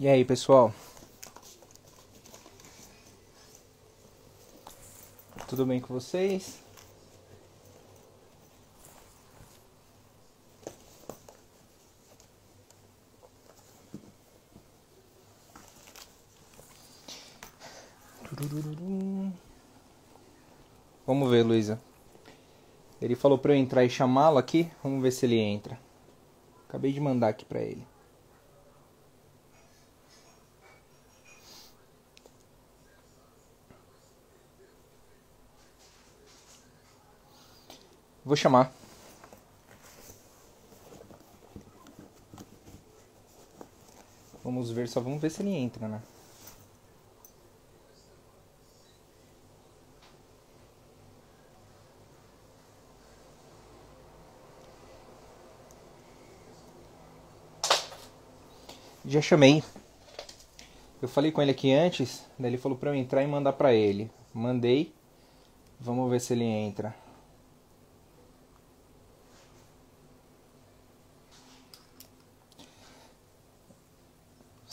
E aí, pessoal? Tudo bem com vocês? Vamos ver, Luísa. Ele falou para eu entrar e chamá-lo aqui. Vamos ver se ele entra. Acabei de mandar aqui para ele. Vou chamar. Vamos ver, só vamos ver se ele entra, né? Já chamei. Eu falei com ele aqui antes, daí ele falou pra eu entrar e mandar pra ele. Mandei. Vamos ver se ele entra.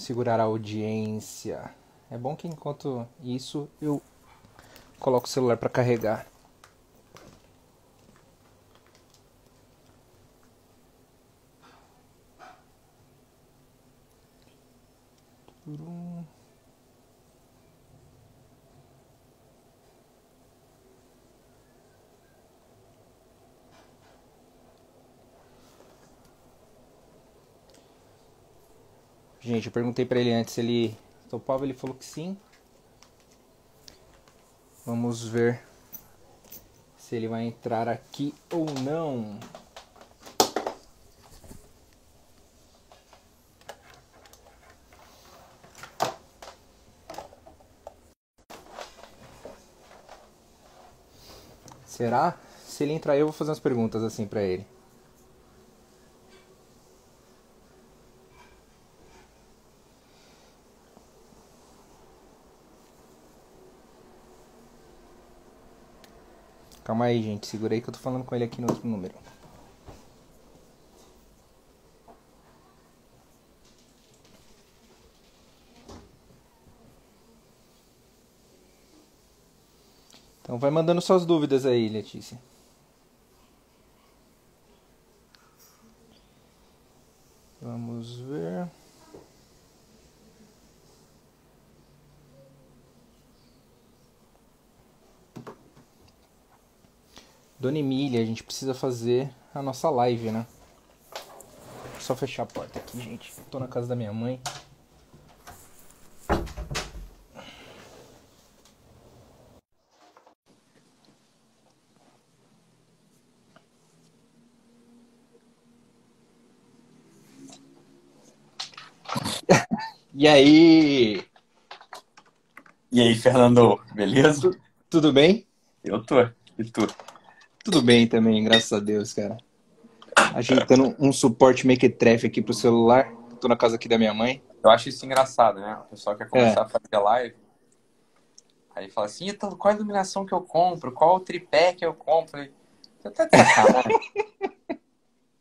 Segurar a audiência. É bom que enquanto isso eu coloco o celular para carregar. Gente, eu perguntei para ele antes se ele topava, ele falou que sim. Vamos ver se ele vai entrar aqui ou não. Será? Se ele entrar, eu vou fazer umas perguntas assim para ele. Calma aí, gente. Segura aí que eu tô falando com ele aqui no outro número. Então vai mandando suas dúvidas aí, Letícia. Vamos ver. Dona Emília, a gente precisa fazer a nossa live, né? Só fechar a porta aqui, gente. Tô na casa da minha mãe. E aí? E aí, Fernando, beleza? Tudo bem? Eu tô. E tu? Tudo bem também, graças a Deus, cara. Ajeitando um suporte mequetrefe aqui pro celular. Tô na casa aqui da minha mãe. Eu acho isso engraçado, né? O pessoal quer começar é. a fazer live. Aí fala assim, então, qual a iluminação que eu compro? Qual o tripé que eu compro? Você tá de sacanagem?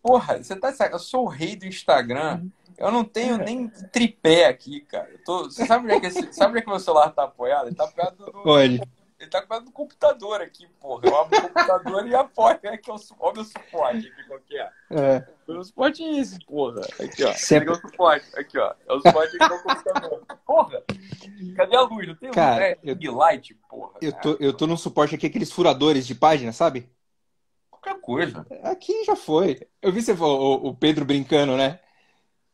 Porra, você tá de sacanagem? Eu sou o rei do Instagram. Eu não tenho nem tripé aqui, cara. Eu tô... Você sabe onde, é que esse... sabe onde é que meu celular tá apoiado? Ele tá apoiado no... Onde? Ele tá com no computador aqui, porra. Eu abro o computador e apoio. É que é o, o meu suporte aqui, qual que é. É. O meu suporte é esse, porra. Aqui, ó. Sempre... É o suporte. Aqui, ó. É o suporte aqui do computador. Porra! Cadê a luz? Não tem Cara, luz? É eu... light, porra. Eu tô, eu tô num suporte aqui, aqueles furadores de página, sabe? Qualquer coisa. Aqui já foi. Eu vi você o, o Pedro brincando, né?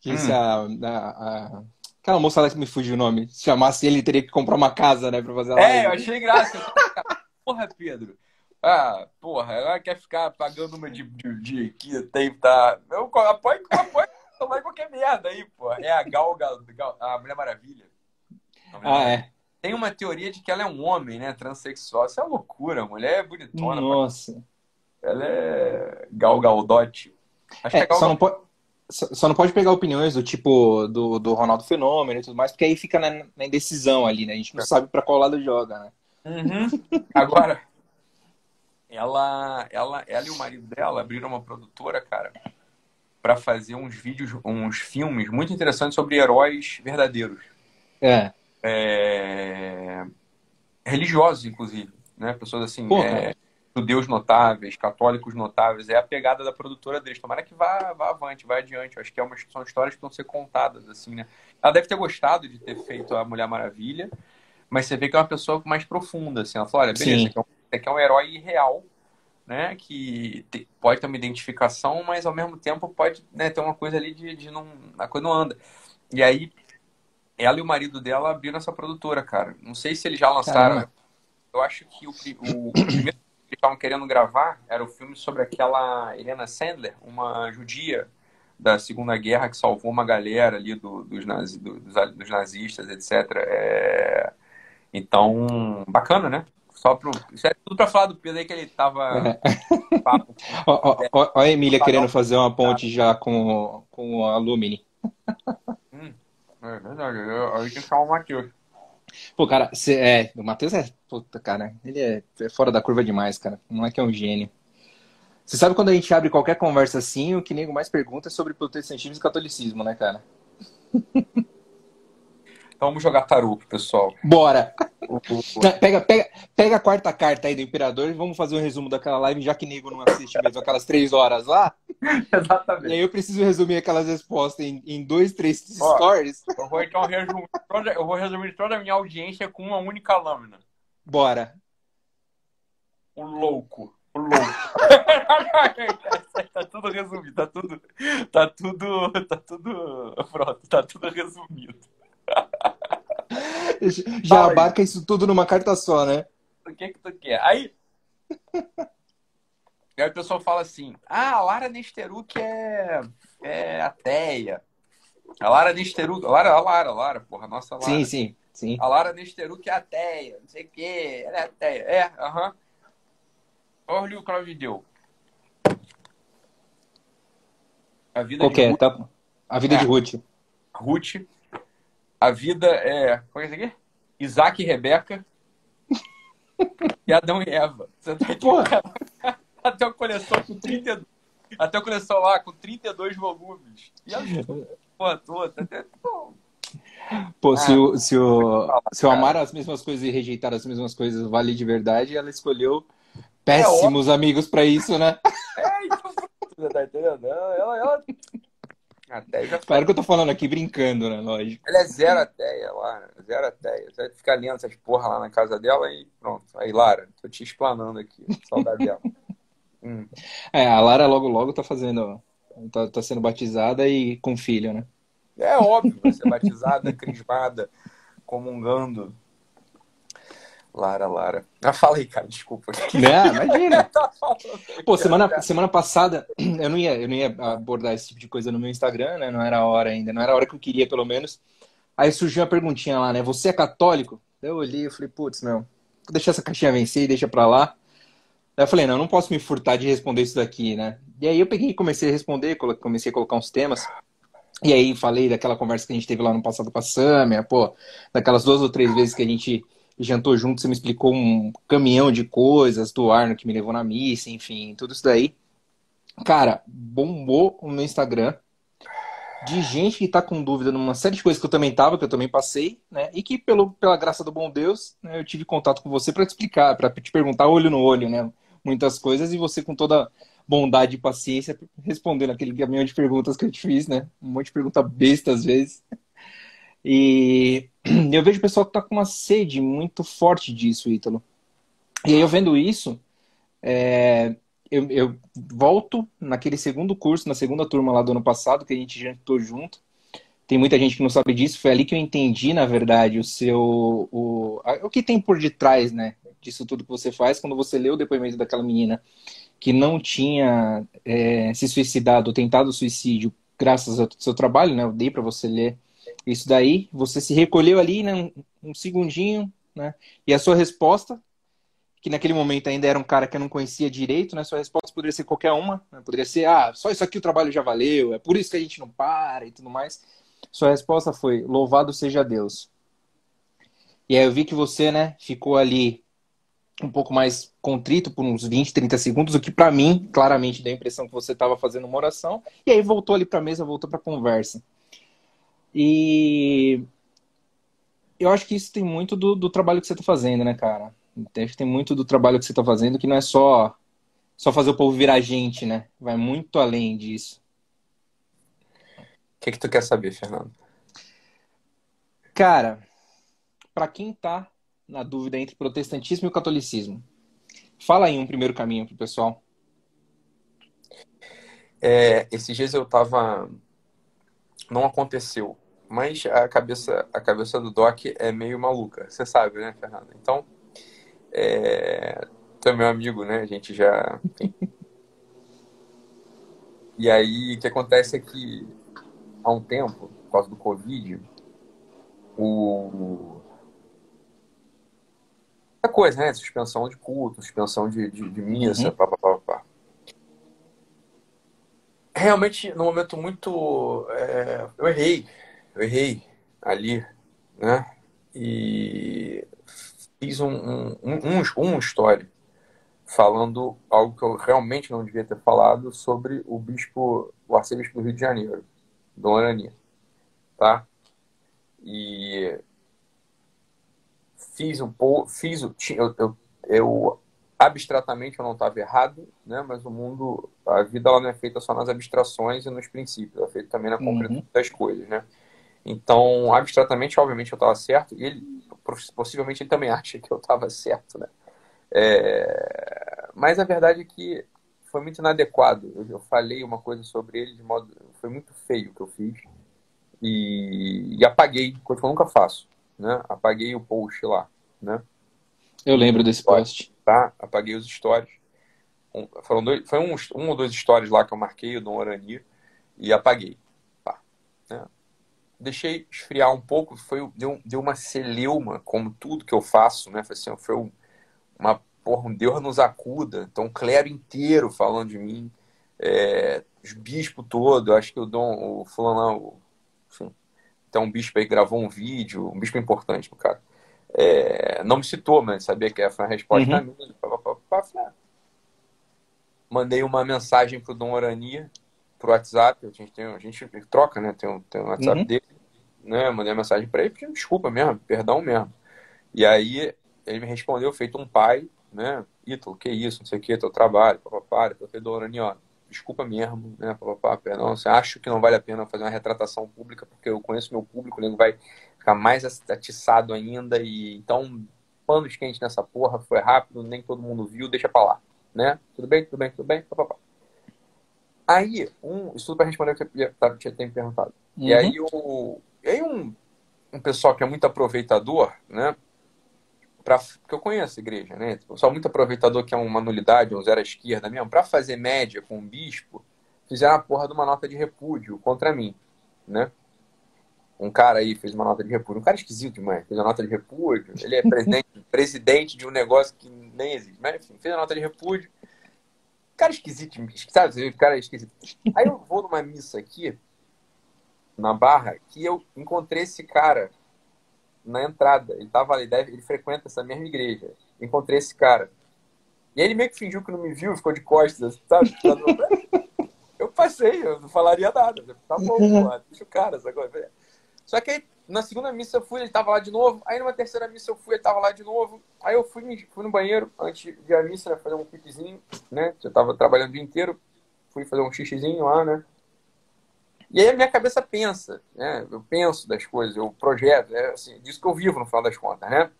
Que hum. a, a, a Aquela moça lá que me fugiu o nome. Se chamasse ele, teria que comprar uma casa, né, pra fazer a live. É, eu achei graça. porra, Pedro. Ah, porra, ela quer ficar pagando uma de, de, de que tem, tá. Eu apoio, apoio, apoio qualquer merda aí, porra. É a Gal, Gal, Gal a Mulher Maravilha. A Mulher ah, Maravilha. é. Tem uma teoria de que ela é um homem, né? Transsexual. Isso é loucura. A mulher é bonitona. Nossa. Ela é Gal Galdote. Acho é, que é Gal só não pode só não pode pegar opiniões do tipo do, do Ronaldo Fenômeno e tudo mais, porque aí fica na, na indecisão ali, né? A gente não sabe para qual lado joga, né? Uhum. Agora, ela, ela, ela e o marido dela abriram uma produtora, cara. para fazer uns vídeos, uns filmes muito interessantes sobre heróis verdadeiros. É. É... Religiosos, inclusive. Né? Pessoas assim, é... judeus notáveis, católicos notáveis. É a pegada da produtora deles. Tomara que vá, vá avante, vá adiante. Eu acho que é uma, são histórias que vão ser contadas, assim, né? Ela deve ter gostado de ter feito a Mulher Maravilha, mas você vê que é uma pessoa mais profunda, assim. Ela fala, olha, beleza, aqui é, um, aqui é um herói real, né? Que te, pode ter uma identificação, mas ao mesmo tempo pode né, ter uma coisa ali de, de não. A coisa não anda. E aí, ela e o marido dela abriram essa produtora, cara. Não sei se eles já lançaram. Caramba. Eu acho que o, o, o primeiro eles estavam querendo gravar era o filme sobre aquela Helena Sandler, uma judia da Segunda Guerra que salvou uma galera ali do, dos, nazi, do, dos, nazistas, etc. É... Então, bacana, né? Só pro... Isso é tudo para falar do Pedro aí que ele tava. Olha a Emília querendo fazer uma ponte já com, com a Lumini. Hum, é verdade. Aí tem que falar o Matheus. Pô, cara, cê, é, o Matheus é. Puta, cara, ele é, é fora da curva demais, cara. Não é que é um gênio. Você sabe quando a gente abre qualquer conversa assim, o que nego mais pergunta é sobre protestantismo e catolicismo, né, cara? Então vamos jogar taruco, pessoal. Bora! pega, pega, pega a quarta carta aí do Imperador e vamos fazer um resumo daquela live, já que nego não assiste mesmo aquelas três horas lá. Exatamente. E aí eu preciso resumir aquelas respostas em, em dois, três Ó, stories. Eu vou então resumir toda, eu vou resumir toda a minha audiência com uma única lâmina. Bora. O louco. O louco. tá tudo resumido, tá tudo. Tá tudo. Tá tudo. Pronto, tá tudo resumido. Já Fala abarca isso tudo numa carta só, né? O que que tu quer? Aí. aí o pessoal fala assim: ah, a Lara Nesteruk é, é ateia. A Lara Nesteruk. Lara, a Lara, a Lara, porra, nossa Lara. Sim, sim, sim. A Lara Nesteruk é ateia, não sei o quê. Ela é ateia. É, aham. Uh -huh. Olha o que ela me deu. A vida de Ruth. Tá... A vida é. de Ruth. Ruth. A vida é. Como é isso aqui? Isaac e Rebeca. e Adão e Eva. Você tá aqui, Até uma coleção com 32. Até uma coleção lá com 32 volumes. E a porra toda. Até... Pô, ah, se, o, se, o, se o amar as mesmas coisas e rejeitar as mesmas coisas vale de verdade, ela escolheu péssimos é amigos para isso, né? É, então, você tá entendendo? Ela, ela... Já Claro que eu tô falando aqui brincando, né? Lógico. Ela é zero ateia lá, zero ateia. Você vai ficar lendo essas porra lá na casa dela e pronto. Aí, Lara, tô te explanando aqui. Saudade dela. hum. É, a Lara logo logo tá fazendo. Tá, tá sendo batizada e com filho, né? É óbvio, vai ser batizada, crismada, comungando. Lara, Lara. Ah, fala aí, cara, desculpa. Não, imagina. Tá Pô, semana, semana passada eu não, ia, eu não ia abordar esse tipo de coisa no meu Instagram, né? Não era a hora ainda, não era a hora que eu queria, pelo menos. Aí surgiu uma perguntinha lá, né? Você é católico? Eu olhei e falei, putz, meu, vou deixar essa caixinha vencer e deixa pra lá. Aí eu falei, não, eu não posso me furtar de responder isso daqui, né? E aí eu peguei e comecei a responder, comecei a colocar uns temas. E aí falei daquela conversa que a gente teve lá no passado com a Samia, pô, daquelas duas ou três vezes que a gente jantou junto, você me explicou um caminhão de coisas do Arno que me levou na missa, enfim, tudo isso daí. Cara, bombou no Instagram de gente que tá com dúvida numa série de coisas que eu também tava, que eu também passei, né? E que, pelo, pela graça do bom Deus, né, eu tive contato com você para te explicar, para te perguntar olho no olho, né? Muitas coisas, e você com toda bondade e paciência respondendo aquele caminhão de perguntas que eu te fiz, né? Um monte de pergunta besta às vezes. E eu vejo o pessoal que está com uma sede muito forte disso, Ítalo. E aí eu vendo isso, é, eu, eu, volto naquele segundo curso, na segunda turma lá do ano passado, que a gente jantou junto. Tem muita gente que não sabe disso. Foi ali que eu entendi, na verdade, o seu. O, o que tem por detrás, né? Disso tudo que você faz quando você lê o depoimento daquela menina que não tinha é, se suicidado, tentado suicídio, graças ao seu trabalho, né? Eu dei para você ler isso daí, você se recolheu ali, né, um, um segundinho, né? E a sua resposta, que naquele momento ainda era um cara que eu não conhecia direito, né? Sua resposta poderia ser qualquer uma, né? poderia ser, ah, só isso aqui o trabalho já valeu, é por isso que a gente não para e tudo mais. Sua resposta foi, louvado seja Deus. E aí eu vi que você, né, ficou ali um pouco mais contrito por uns 20, 30 segundos, o que para mim claramente deu a impressão que você estava fazendo uma oração, e aí voltou ali para a mesa, voltou para a conversa. E eu acho que isso tem muito do, do trabalho que você está fazendo, né, cara? Acho que tem muito do trabalho que você está fazendo que não é só só fazer o povo virar gente, né? Vai muito além disso. O que, que tu quer saber, Fernando? Cara, para quem tá na dúvida entre protestantismo e o catolicismo, fala aí um primeiro caminho pro pessoal. É, esses dias eu tava. Não aconteceu, mas a cabeça, a cabeça do Doc é meio maluca, você sabe, né, Fernando? Então, é... tu é meu amigo, né? A gente já. e aí, o que acontece é que há um tempo, por causa do Covid, o. A coisa, né? Suspensão de culto, suspensão de, de, de missa, uhum. pá, pá, pá, pá. Realmente, num momento muito. É... eu errei. Eu errei ali, né? E fiz um, um, um, um story falando algo que eu realmente não devia ter falado sobre o bispo, o arcebispo do Rio de Janeiro, Dom Arani, tá? E fiz pouco, fiz o, eu, eu, eu abstratamente eu não estava errado, né? Mas o mundo, a vida ela não é feita só nas abstrações e nos princípios, é feita também na concretude uhum. das coisas, né? Então, abstratamente, obviamente, eu estava certo, e ele, possivelmente, ele também acha que eu estava certo, né? É... Mas a verdade é que foi muito inadequado. Eu, eu, falei uma coisa sobre ele de modo. Foi muito feio o que eu fiz. E, e apaguei, coisa que eu nunca faço, né? Apaguei o post lá, né? Eu lembro desse post. Tá? Apaguei os stories. Um, foram dois, foi um, um ou dois stories lá que eu marquei, o Dom Orani, e apaguei. Pá, né? deixei esfriar um pouco, foi, deu, deu uma celeuma, como tudo que eu faço, né? Foi, assim, foi uma porra, um Deus nos acuda. Então, o clero inteiro falando de mim, é, os bispos todos, acho que o Dom, o fulano, enfim, então um bispo aí gravou um vídeo, um bispo importante, cara. É, não me citou, mas sabia que foi a resposta uhum. minha. Pá, pá, pá, pá, Mandei uma mensagem pro Dom Orania, pro WhatsApp, a gente, tem, a gente troca, né? Tem um, tem um WhatsApp uhum. dele, né? Mandei uma mensagem para ele pedindo desculpa mesmo, perdão mesmo. E aí ele me respondeu, feito um pai, né? Ítalo, que isso, não sei o que, teu trabalho, papapá, eu falei, ó, desculpa mesmo, né, papapá, perdão, você acho que não vale a pena fazer uma retratação pública, porque eu conheço meu público, nego vai ficar mais atiçado ainda, e então, panos quentes nessa porra, foi rápido, nem todo mundo viu, deixa pra lá, né? Tudo bem, tudo bem, tudo bem, papapá. Aí, um, isso tudo para responder o que eu tinha me perguntado. Uhum. E aí, o, e aí um, um pessoal que é muito aproveitador, né? Pra, que eu conheço a igreja, né? Tipo, pessoal muito aproveitador que é uma nulidade, um zero à esquerda mesmo, para fazer média com um bispo, fizeram a porra de uma nota de repúdio contra mim, né? Um cara aí fez uma nota de repúdio, um cara esquisito demais, fez uma nota de repúdio, ele é presidente, presidente de um negócio que nem existe, mas enfim, fez a nota de repúdio, Cara esquisito, sabe? Cara esquisito. Aí eu vou numa missa aqui, na Barra, que eu encontrei esse cara na entrada. Ele tava ali, ele frequenta essa mesma igreja. Encontrei esse cara. E ele meio que fingiu que não me viu, ficou de costas, sabe? Eu passei, eu não falaria nada. Tá bom, pô, deixa o cara, agora. Só que aí na segunda missa eu fui, ele tava lá de novo. Aí numa terceira missa eu fui, ele tava lá de novo. Aí eu fui, fui no banheiro antes de a missa, né, fazer um pipizinho, né? Já tava trabalhando o dia inteiro. Fui fazer um xixizinho lá, né? E aí a minha cabeça pensa, né? Eu penso das coisas, eu projeto, é assim, disso que eu vivo no final das contas, né?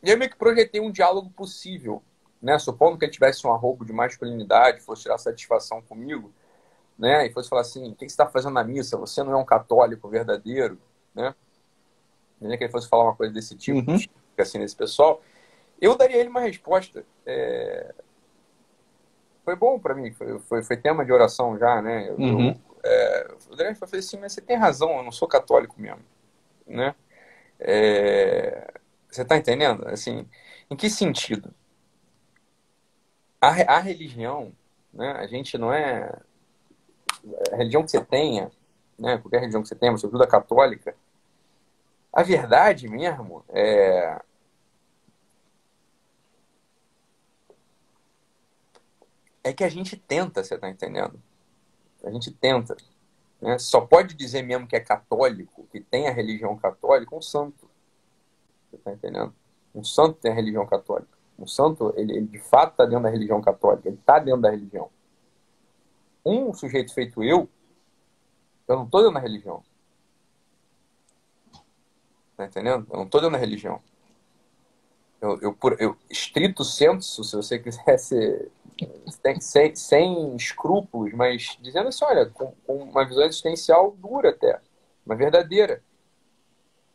E eu meio que projetei um diálogo possível, né? Supondo que ele tivesse um arrobo de masculinidade, fosse tirar satisfação comigo, né, e fosse falar assim, o que você está fazendo na missa? Você não é um católico verdadeiro, né? Nem que ele fosse falar uma coisa desse tipo, uhum. assim, nesse pessoal, eu daria ele uma resposta. É... Foi bom para mim, foi, foi, foi, tema de oração já, né? Eu, uhum. eu, é... eu daria falei assim, mas você tem razão, eu não sou católico mesmo, né? É... Você está entendendo? Assim, em que sentido? A, a religião, né? A gente não é a religião que você tenha, né, qualquer religião que você tenha, sobretudo a católica, A verdade mesmo é. É que a gente tenta, você tá entendendo? A gente tenta. Né? Só pode dizer mesmo que é católico, que tem a religião católica, um santo. Você tá entendendo? Um santo tem a religião católica. Um santo, ele, ele de fato está dentro da religião católica, ele está dentro da religião. Um sujeito feito eu, eu não estou dentro da religião. Tá entendendo? Eu não estou dentro da religião. Eu, eu, eu, estrito senso, se você quisesse, sem, sem escrúpulos, mas dizendo assim, olha, com, com, uma visão existencial dura até, uma verdadeira.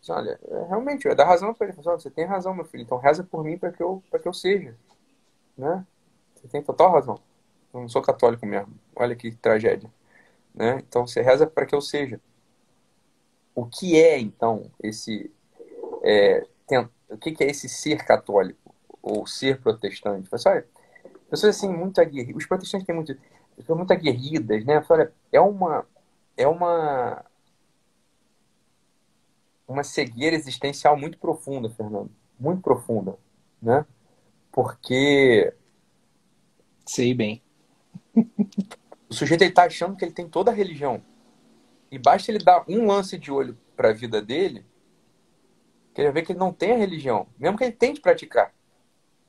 Assim, olha, é, realmente, eu dar razão para ele. Assim, você tem razão, meu filho, então reza por mim para que, eu, que eu seja. Né? Você tem total razão. Eu não sou católico mesmo. Olha que tragédia. Né? Então você reza para que eu seja. O que é, então, esse. É, tem, o que, que, é esse ser católico? Ou ser protestante? Olha, pessoas assim, muito aguerridas. Os protestantes têm muito, pessoas muito aguerridas, né? Olha, é uma. É uma. Uma cegueira existencial muito profunda, Fernando. Muito profunda, né? Porque. Sei bem. O sujeito ele tá achando que ele tem toda a religião. E basta ele dar um lance de olho para a vida dele, que ele ver que ele não tem a religião, mesmo que ele tente praticar.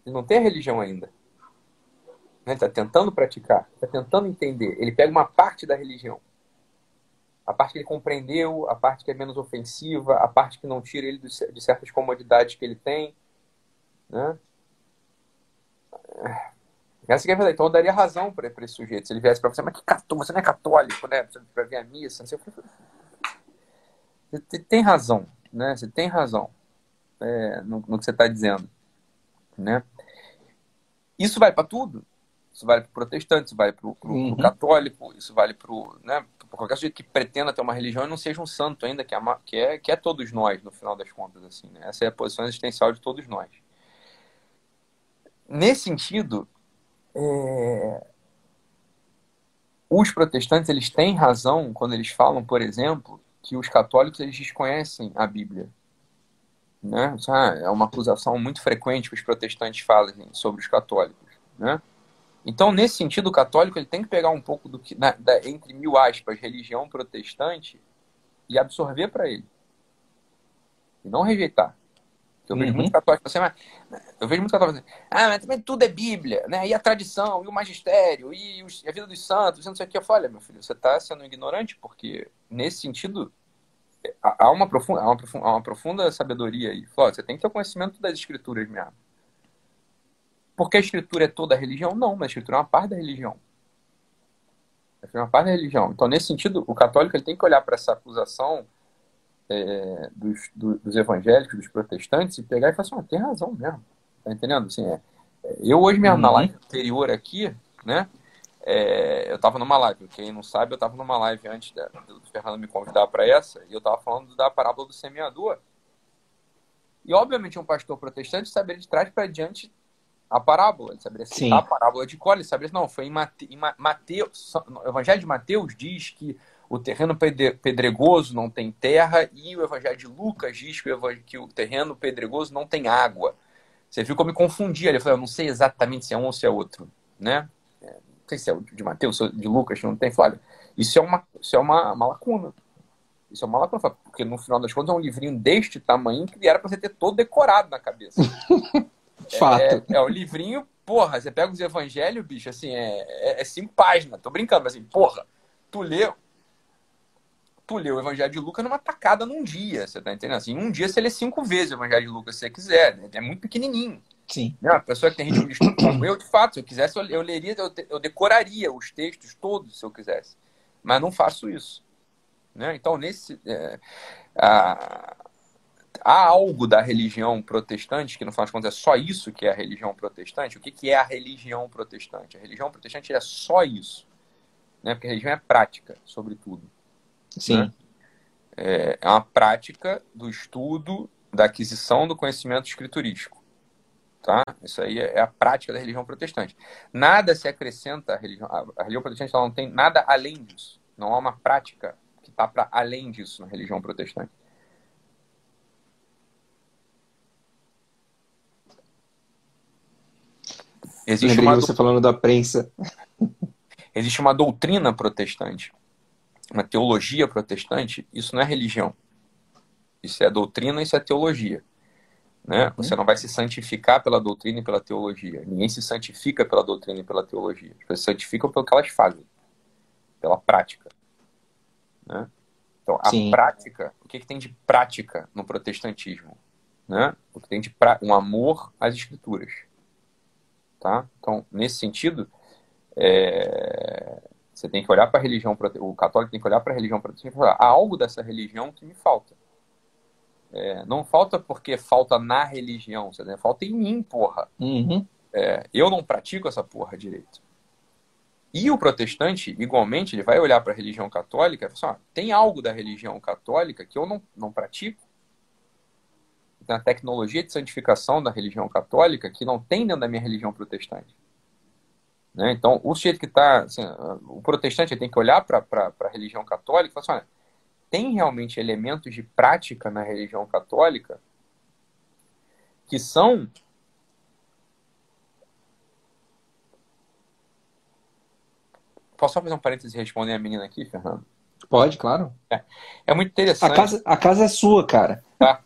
Ele não tem a religião ainda. Ele está tentando praticar, está tentando entender. Ele pega uma parte da religião. A parte que ele compreendeu, a parte que é menos ofensiva, a parte que não tira ele de certas comodidades que ele tem. Né? Essa que é verdade. Então eu daria razão para esse sujeito. Se ele viesse para você, mas que católico, você não é católico, né? Para ver a missa. Você tem razão, né? Você tem razão é, no, no, que você está dizendo, né? Isso vai para tudo. Isso vale para o protestante, isso vale para o uhum. católico, isso vale para né, qualquer sujeito que pretenda ter uma religião e não seja um santo ainda, que é, que é, que é todos nós, no final das contas. assim né? Essa é a posição existencial de todos nós. Nesse sentido, é... os protestantes eles têm razão quando eles falam, por exemplo, que os católicos eles desconhecem a Bíblia. Né? É uma acusação muito frequente que os protestantes fazem sobre os católicos. Né? Então, nesse sentido, o católico ele tem que pegar um pouco do que, da, entre mil aspas, religião protestante e absorver para ele. E não rejeitar. Eu vejo uhum. muito católico assim, mas, eu vejo muito católico assim, ah, mas também tudo é Bíblia, né? E a tradição, e o magistério, e, os, a vida dos santos, e não sei o que. Eu falo, olha, meu filho, você está sendo ignorante, porque nesse sentido há uma profunda, há uma profunda, há uma profunda sabedoria aí. Fala, você tem que ter o conhecimento das escrituras mesmo. Porque a escritura é toda a religião? Não, mas a escritura é uma parte da religião. É uma parte da religião. Então, nesse sentido, o católico ele tem que olhar para essa acusação é, dos, dos, evangélicos, dos protestantes, e pegar e falar assim, ah, tem razão mesmo. Tá entendendo? Assim, é, é eu hoje mesmo, uhum. na live anterior aqui, né? É, eu estava numa live, quem não sabe, eu estava numa live antes da, do Fernando me convidar para essa, e eu estava falando da parábola do semeador. E, obviamente, um pastor protestante saberia de trás para diante a parábola, ele saberia citar Sim. a parábola de Cole, ele saberia, não, foi em, Mate, em Mateus, o Evangelho de Mateus diz que o terreno pedregoso não tem terra e o Evangelho de Lucas diz que o terreno pedregoso não tem água. Você viu como me confundia. Ele falou, eu não sei exatamente se é um ou se é outro, né? É, não sei se é o de Mateus, de Lucas, não tem. Falei, isso é uma, isso é uma, uma lacuna. Isso é uma lacuna, porque no final das contas é um livrinho deste tamanho que era para você ter todo decorado na cabeça. Fato. É, é, é, o livrinho, porra, você pega os evangelhos, bicho, assim, é, é, é cinco páginas. Tô brincando, mas assim, porra, tu lê tu lê o Evangelho de Lucas numa tacada num dia, você tá entendendo? Assim, um dia você lê cinco vezes o Evangelho de Lucas se você quiser, né? é muito pequenininho. Sim. Né? A pessoa que tem ritmo de estudo como eu, de fato, se eu quisesse, eu, eu leria, eu, eu, decoraria os textos todos, se eu quisesse. Mas não faço isso. Né? Então, nesse... É, a, há algo da religião protestante, que no final das contas é só isso que é a religião protestante. O que, que é a religião protestante? A religião protestante é só isso. Né? Porque a religião é prática, sobretudo. Sim. Né? É, é uma prática do estudo, da aquisição do conhecimento escriturístico. Tá? Isso aí é, é a prática da religião protestante. Nada se acrescenta à religião. A religião protestante ela não tem nada além disso. Não há uma prática que está para além disso na religião protestante. Existe uma você falando da prensa. Existe uma doutrina protestante uma teologia protestante. Isso não é religião. Isso é doutrina, isso é teologia. Né? Uhum. Você não vai se santificar pela doutrina e pela teologia. Ninguém se santifica pela doutrina e pela teologia. As pessoas se santificam pelo que elas fazem, pela prática. Né? Então, a Sim. prática, o que, que tem de prática no protestantismo? Né? O que tem de pra... um amor às escrituras. Tá? Então, nesse sentido, é... você tem que olhar para a religião, o católico tem que olhar para a religião protestante e falar, há algo dessa religião que me falta. É, não falta porque falta na religião, você falta em mim, porra. Uhum. É, eu não pratico essa porra direito. E o protestante, igualmente, ele vai olhar para a religião católica e falar assim, tem algo da religião católica que eu não, não pratico? Tem a tecnologia de santificação da religião católica que não tem dentro da minha religião protestante. Né? Então, o sujeito que está... Assim, o protestante tem que olhar para a religião católica e falar assim, olha, tem realmente elementos de prática na religião católica que são Posso só fazer um parênteses e responder a menina aqui, Fernando? Pode, claro. É, é muito interessante. A casa, a casa é sua, cara. Tá?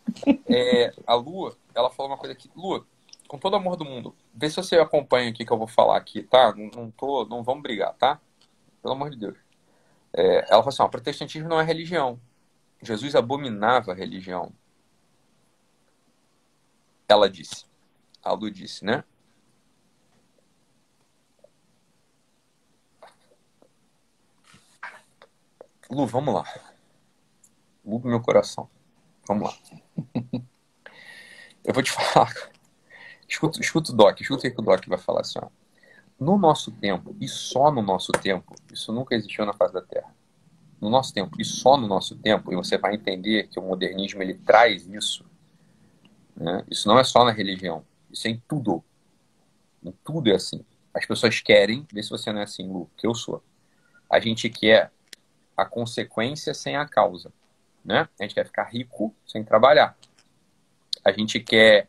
É, a Lua, ela falou uma coisa aqui. Lua, com todo amor do mundo, vê se você acompanha aqui que eu vou falar aqui, tá? Não, não, tô, não vamos brigar, tá? Pelo amor de Deus. É, ela falou assim: ó, protestantismo não é religião. Jesus abominava a religião. Ela disse. A Lu disse, né? Lu, vamos lá. Lu do meu coração. Vamos lá. Eu vou te falar. Escuta, escuta o Doc, escuta o que o Doc vai falar assim, ó. No nosso tempo, e só no nosso tempo, isso nunca existiu na face da Terra no nosso tempo e só no nosso tempo, e você vai entender que o modernismo ele traz isso, né? isso não é só na religião, isso é em tudo. Em tudo é assim. As pessoas querem, vê se você não é assim, Lu, que eu sou. A gente quer a consequência sem a causa. Né? A gente quer ficar rico sem trabalhar. A gente quer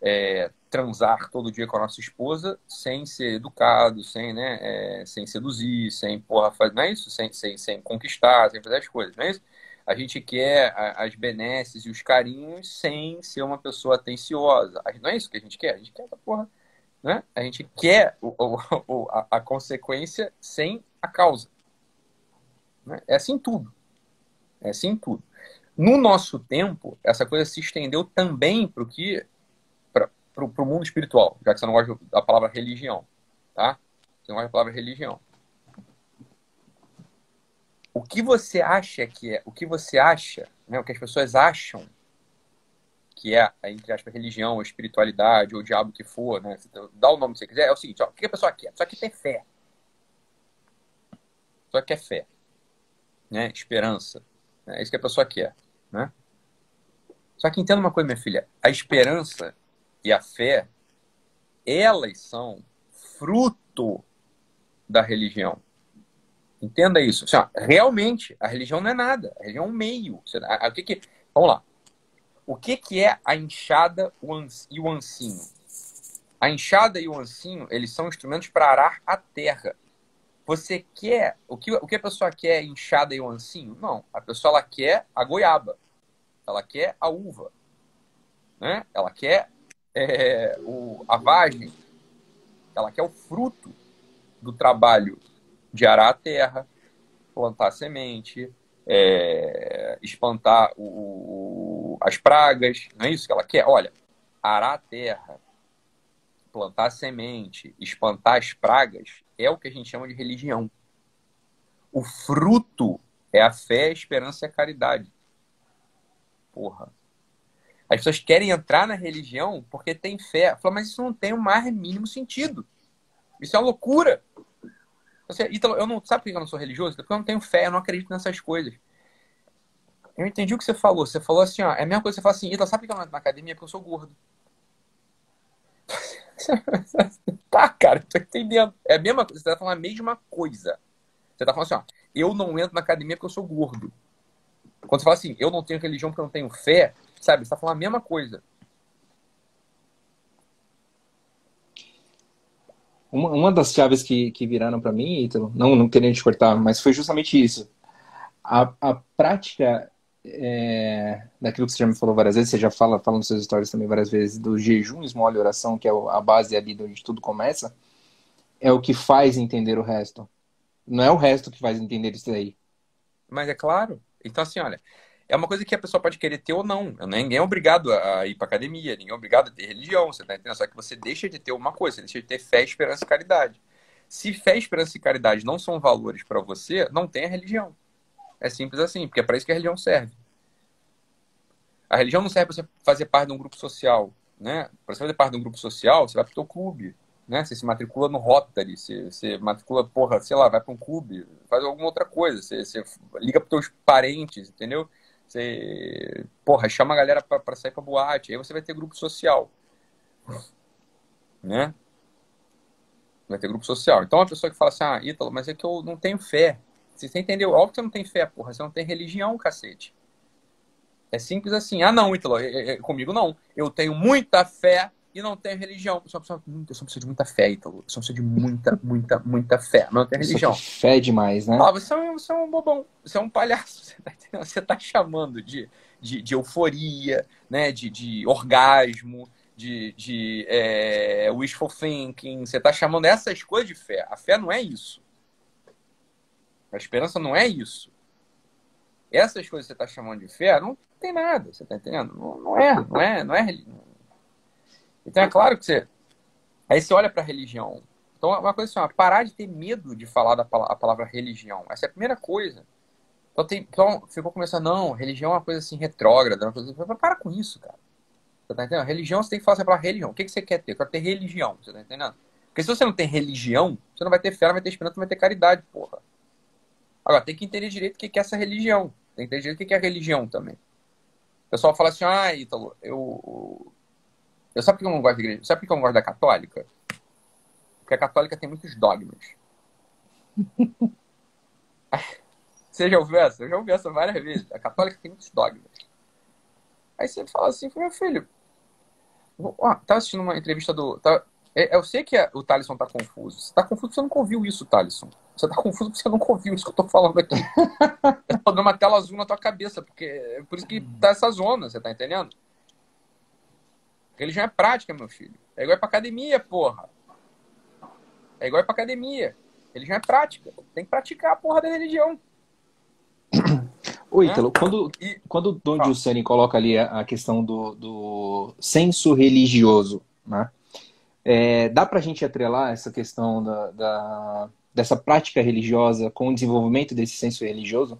é, transar todo dia com a nossa esposa sem ser educado, sem, né, é, sem seduzir, sem porra, fazer, não é isso? Sem, sem, sem conquistar, sem fazer as coisas, não é isso? A gente quer as benesses e os carinhos sem ser uma pessoa atenciosa. Não é isso que a gente quer? A gente quer essa porra. Né? A gente quer o, o, a, a, consequência sem a causa. Né? É assim tudo. É assim tudo. No nosso tempo, essa coisa se estendeu também para o que para o mundo espiritual, já que você não gosta da palavra religião, tá? Você não gosta da palavra religião. O que você acha que é, o que você acha, né, o que as pessoas acham que é, entre aspas, religião, ou espiritualidade, ou diabo que for, né? Dá o nome que você quiser, é o seguinte, ó, o que a pessoa quer? Pessoa quer ter fé. A pessoa quer fé. Né? Esperança. É isso que a pessoa quer. Né? Só que entenda uma coisa, minha filha. A esperança e a fé, elas são fruto da religião. Entenda isso. Assim, ó, realmente, a religião não é nada. A religião é um meio. O que que, vamos lá. O que, que é a enxada e o ancinho? A enxada e o ancinho, eles são instrumentos para arar a terra. Você quer... O que, o que a pessoa quer enxada e o ancinho? Não. A pessoa ela quer a goiaba. Ela quer a uva. Né? Ela quer é, o, a vagem, ela quer o fruto do trabalho de arar a terra, plantar semente, é, espantar o, as pragas, não é isso que ela quer? Olha, arar a terra, plantar semente, espantar as pragas, é o que a gente chama de religião. O fruto é a fé, a esperança e a caridade. Porra. As pessoas querem entrar na religião porque tem fé. Fala, mas isso não tem o mais mínimo sentido. Isso é uma loucura. Você, Ítalo, eu não, sabe por que eu não sou religioso? Porque eu não tenho fé, eu não acredito nessas coisas. Eu entendi o que você falou. Você falou assim, ó, é a mesma coisa que você fala assim, Ítalo, sabe por que eu não entro na academia? Porque eu sou gordo. tá, cara, tô entendendo. É a mesma coisa, você tá falando a mesma coisa. Você tá falando assim, ó, eu não entro na academia porque eu sou gordo. Quando você fala assim, eu não tenho religião porque eu não tenho fé, Sabe, você está falando a mesma coisa. uma, uma das chaves que, que viraram para mim, Ítalo, não, não querendo te cortar, mas foi justamente isso. A, a prática é, daquilo que você já me falou várias vezes, você já fala, fala nos seus stories também várias vezes, do jejum, esmola e oração, que é a base ali onde tudo começa, é o que faz entender o resto. Não é o resto que faz entender isso daí. Mas é claro. Então, assim, olha, é uma coisa que a pessoa pode querer ter ou não. Ninguém é obrigado a ir para academia, ninguém é obrigado a ter religião, você tá entendendo? Só que você deixa de ter uma coisa, você deixa de ter fé, esperança e caridade. Se fé, esperança e caridade não são valores para você, não tem a religião. É simples assim, porque é para isso que a religião serve. A religião não serve para você fazer parte de um grupo social, né? Para você fazer parte de um grupo social, você vai para o clube, né? Você se matricula no Rotary, você, você matricula, porra, sei lá, vai para um clube, faz alguma outra coisa, você, você liga para teus parentes, entendeu? Você, porra, chama a galera para sair para boate, aí você vai ter grupo social, né? Vai ter grupo social. Então, a pessoa que fala assim, ah, Ítalo, mas é que eu não tenho fé. Você entendeu? Óbvio que você não tem fé, porra. Você não tem religião, cacete. É simples assim. Ah, não, Ítalo, é, é, é comigo não. Eu tenho muita fé e não tenho religião. Eu só preciso, eu só preciso de muita fé, Ítalo. Eu só preciso de muita, muita, muita fé. Mas não tenho religião. Fé demais, né? Ah, você é, um, você é um bobão. Você é um palhaço. Você tá, você tá chamando de, de, de, euforia, né? de, de orgasmo, de, de é, wishful thinking. Você tá chamando essas coisas de fé. A fé não é isso. A esperança não é isso. Essas coisas que você está chamando de fé não tem nada, você está entendendo? Não, não, é, não é, não é religião. Então é claro que você. Aí você olha para a religião. Então, é uma coisa assim, ó, parar de ter medo de falar da palavra, a palavra religião. Essa é a primeira coisa. Então, tem, então ficou começando, não, religião é uma coisa assim retrógrada. Uma coisa, para com isso, cara. Você tá entendendo? Religião, você tem que falar para religião. O que, que você quer ter? Eu quero ter religião, você tá entendendo? Porque se você não tem religião, você não vai ter fé, não vai ter esperança, não vai ter caridade, porra. Agora, tem que entender direito o que é essa religião. Tem que entender direito o que é a religião também. O pessoal fala assim, ah, Ítalo, eu. Eu sabe por que eu não gosto da igreja? Sabe por que eu não gosto da católica? Porque a católica tem muitos dogmas. você já ouviu essa? Eu já ouvi essa várias vezes. A católica tem muitos dogmas. Aí você fala assim, meu filho. Ó, tava assistindo uma entrevista do. Tava, é, eu sei que o Thalisson tá confuso. Você tá confuso porque você nunca ouviu isso, Thalisson. Você tá confuso porque você nunca ouviu isso que eu tô falando aqui. eu tô dando uma tela azul na tua cabeça, porque é por isso que tá essa zona, você tá entendendo? Religião é prática, meu filho. É igual pra academia, porra. É igual pra academia. Religião é prática. Tem que praticar a porra da religião. Ô, Ítalo, quando, e... quando o Don Giussani coloca ali a, a questão do, do senso religioso, né? É, dá para a gente atrelar essa questão da, da, dessa prática religiosa com o desenvolvimento desse senso religioso?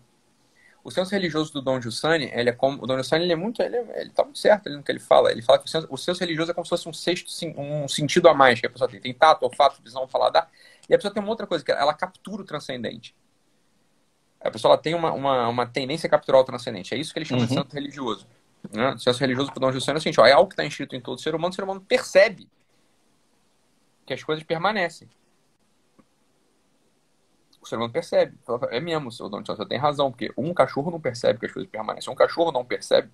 O senso religioso do Dom Giussani, ele é como, o Dom Giussani ele é muito, ele, é, ele tá muito certo no que ele fala. Ele fala que o senso, o senso religioso é como se fosse um sexto, um sentido a mais que a pessoa tem. Tem tato, olfato, visão, paladar. E a pessoa tem uma outra coisa, que ela captura o transcendente. A pessoa ela tem uma, uma, uma tendência a capturar o transcendente. É isso que ele chama uhum. de senso religioso. Né? O senso religioso para Dom Giussani é o seguinte, ó, é algo que está inscrito em todo ser humano, o ser humano percebe que as coisas permanecem. O ser humano percebe. É mesmo, seu dono você tem razão, porque um cachorro não percebe que as coisas permanecem. Um cachorro não percebe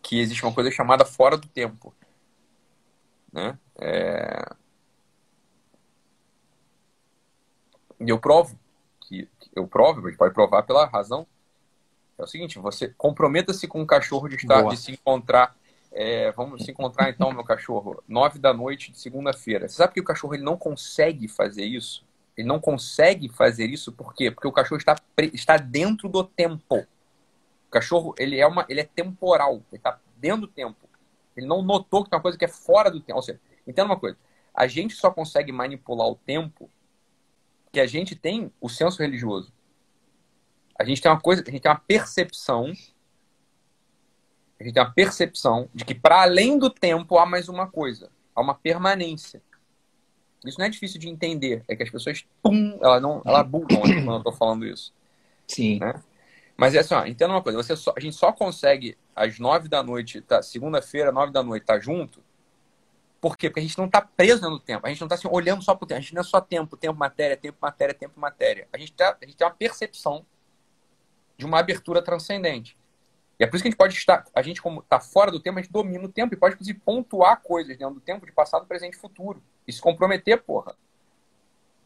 que existe uma coisa chamada fora do tempo. Né? É... E eu provo que eu provo, a gente pode provar pela razão. É o seguinte, você comprometa-se com um cachorro de estar Boa. de se encontrar é, vamos se encontrar então, meu cachorro, nove da noite de segunda-feira. Você sabe que o cachorro ele não consegue fazer isso? Ele não consegue fazer isso por quê? Porque o cachorro está, está dentro do tempo. O cachorro ele é, uma, ele é temporal, ele está dentro do tempo. Ele não notou que tem uma coisa que é fora do tempo. Ou seja, entenda uma coisa: a gente só consegue manipular o tempo que a gente tem o senso religioso. A gente tem uma coisa, a gente tem uma percepção a gente tem uma percepção de que para além do tempo há mais uma coisa, há uma permanência. Isso não é difícil de entender, é que as pessoas, pum, ela não, ela bugam quando eu estou falando isso. Sim. Né? Mas é assim, ó, entenda uma coisa, você só, a gente só consegue às nove da noite, tá, segunda-feira, nove da noite, tá junto, por quê? Porque a gente não está preso no tempo, a gente não está assim, olhando só para o tempo, a gente não é só tempo, tempo, matéria, tempo, matéria, tempo, matéria. A gente, tá, a gente tem uma percepção de uma abertura transcendente. E é por isso que a gente pode estar, a gente como está fora do tempo, a gente domina o tempo e pode, inclusive, pontuar coisas dentro do tempo de passado, presente e futuro. E se comprometer, porra.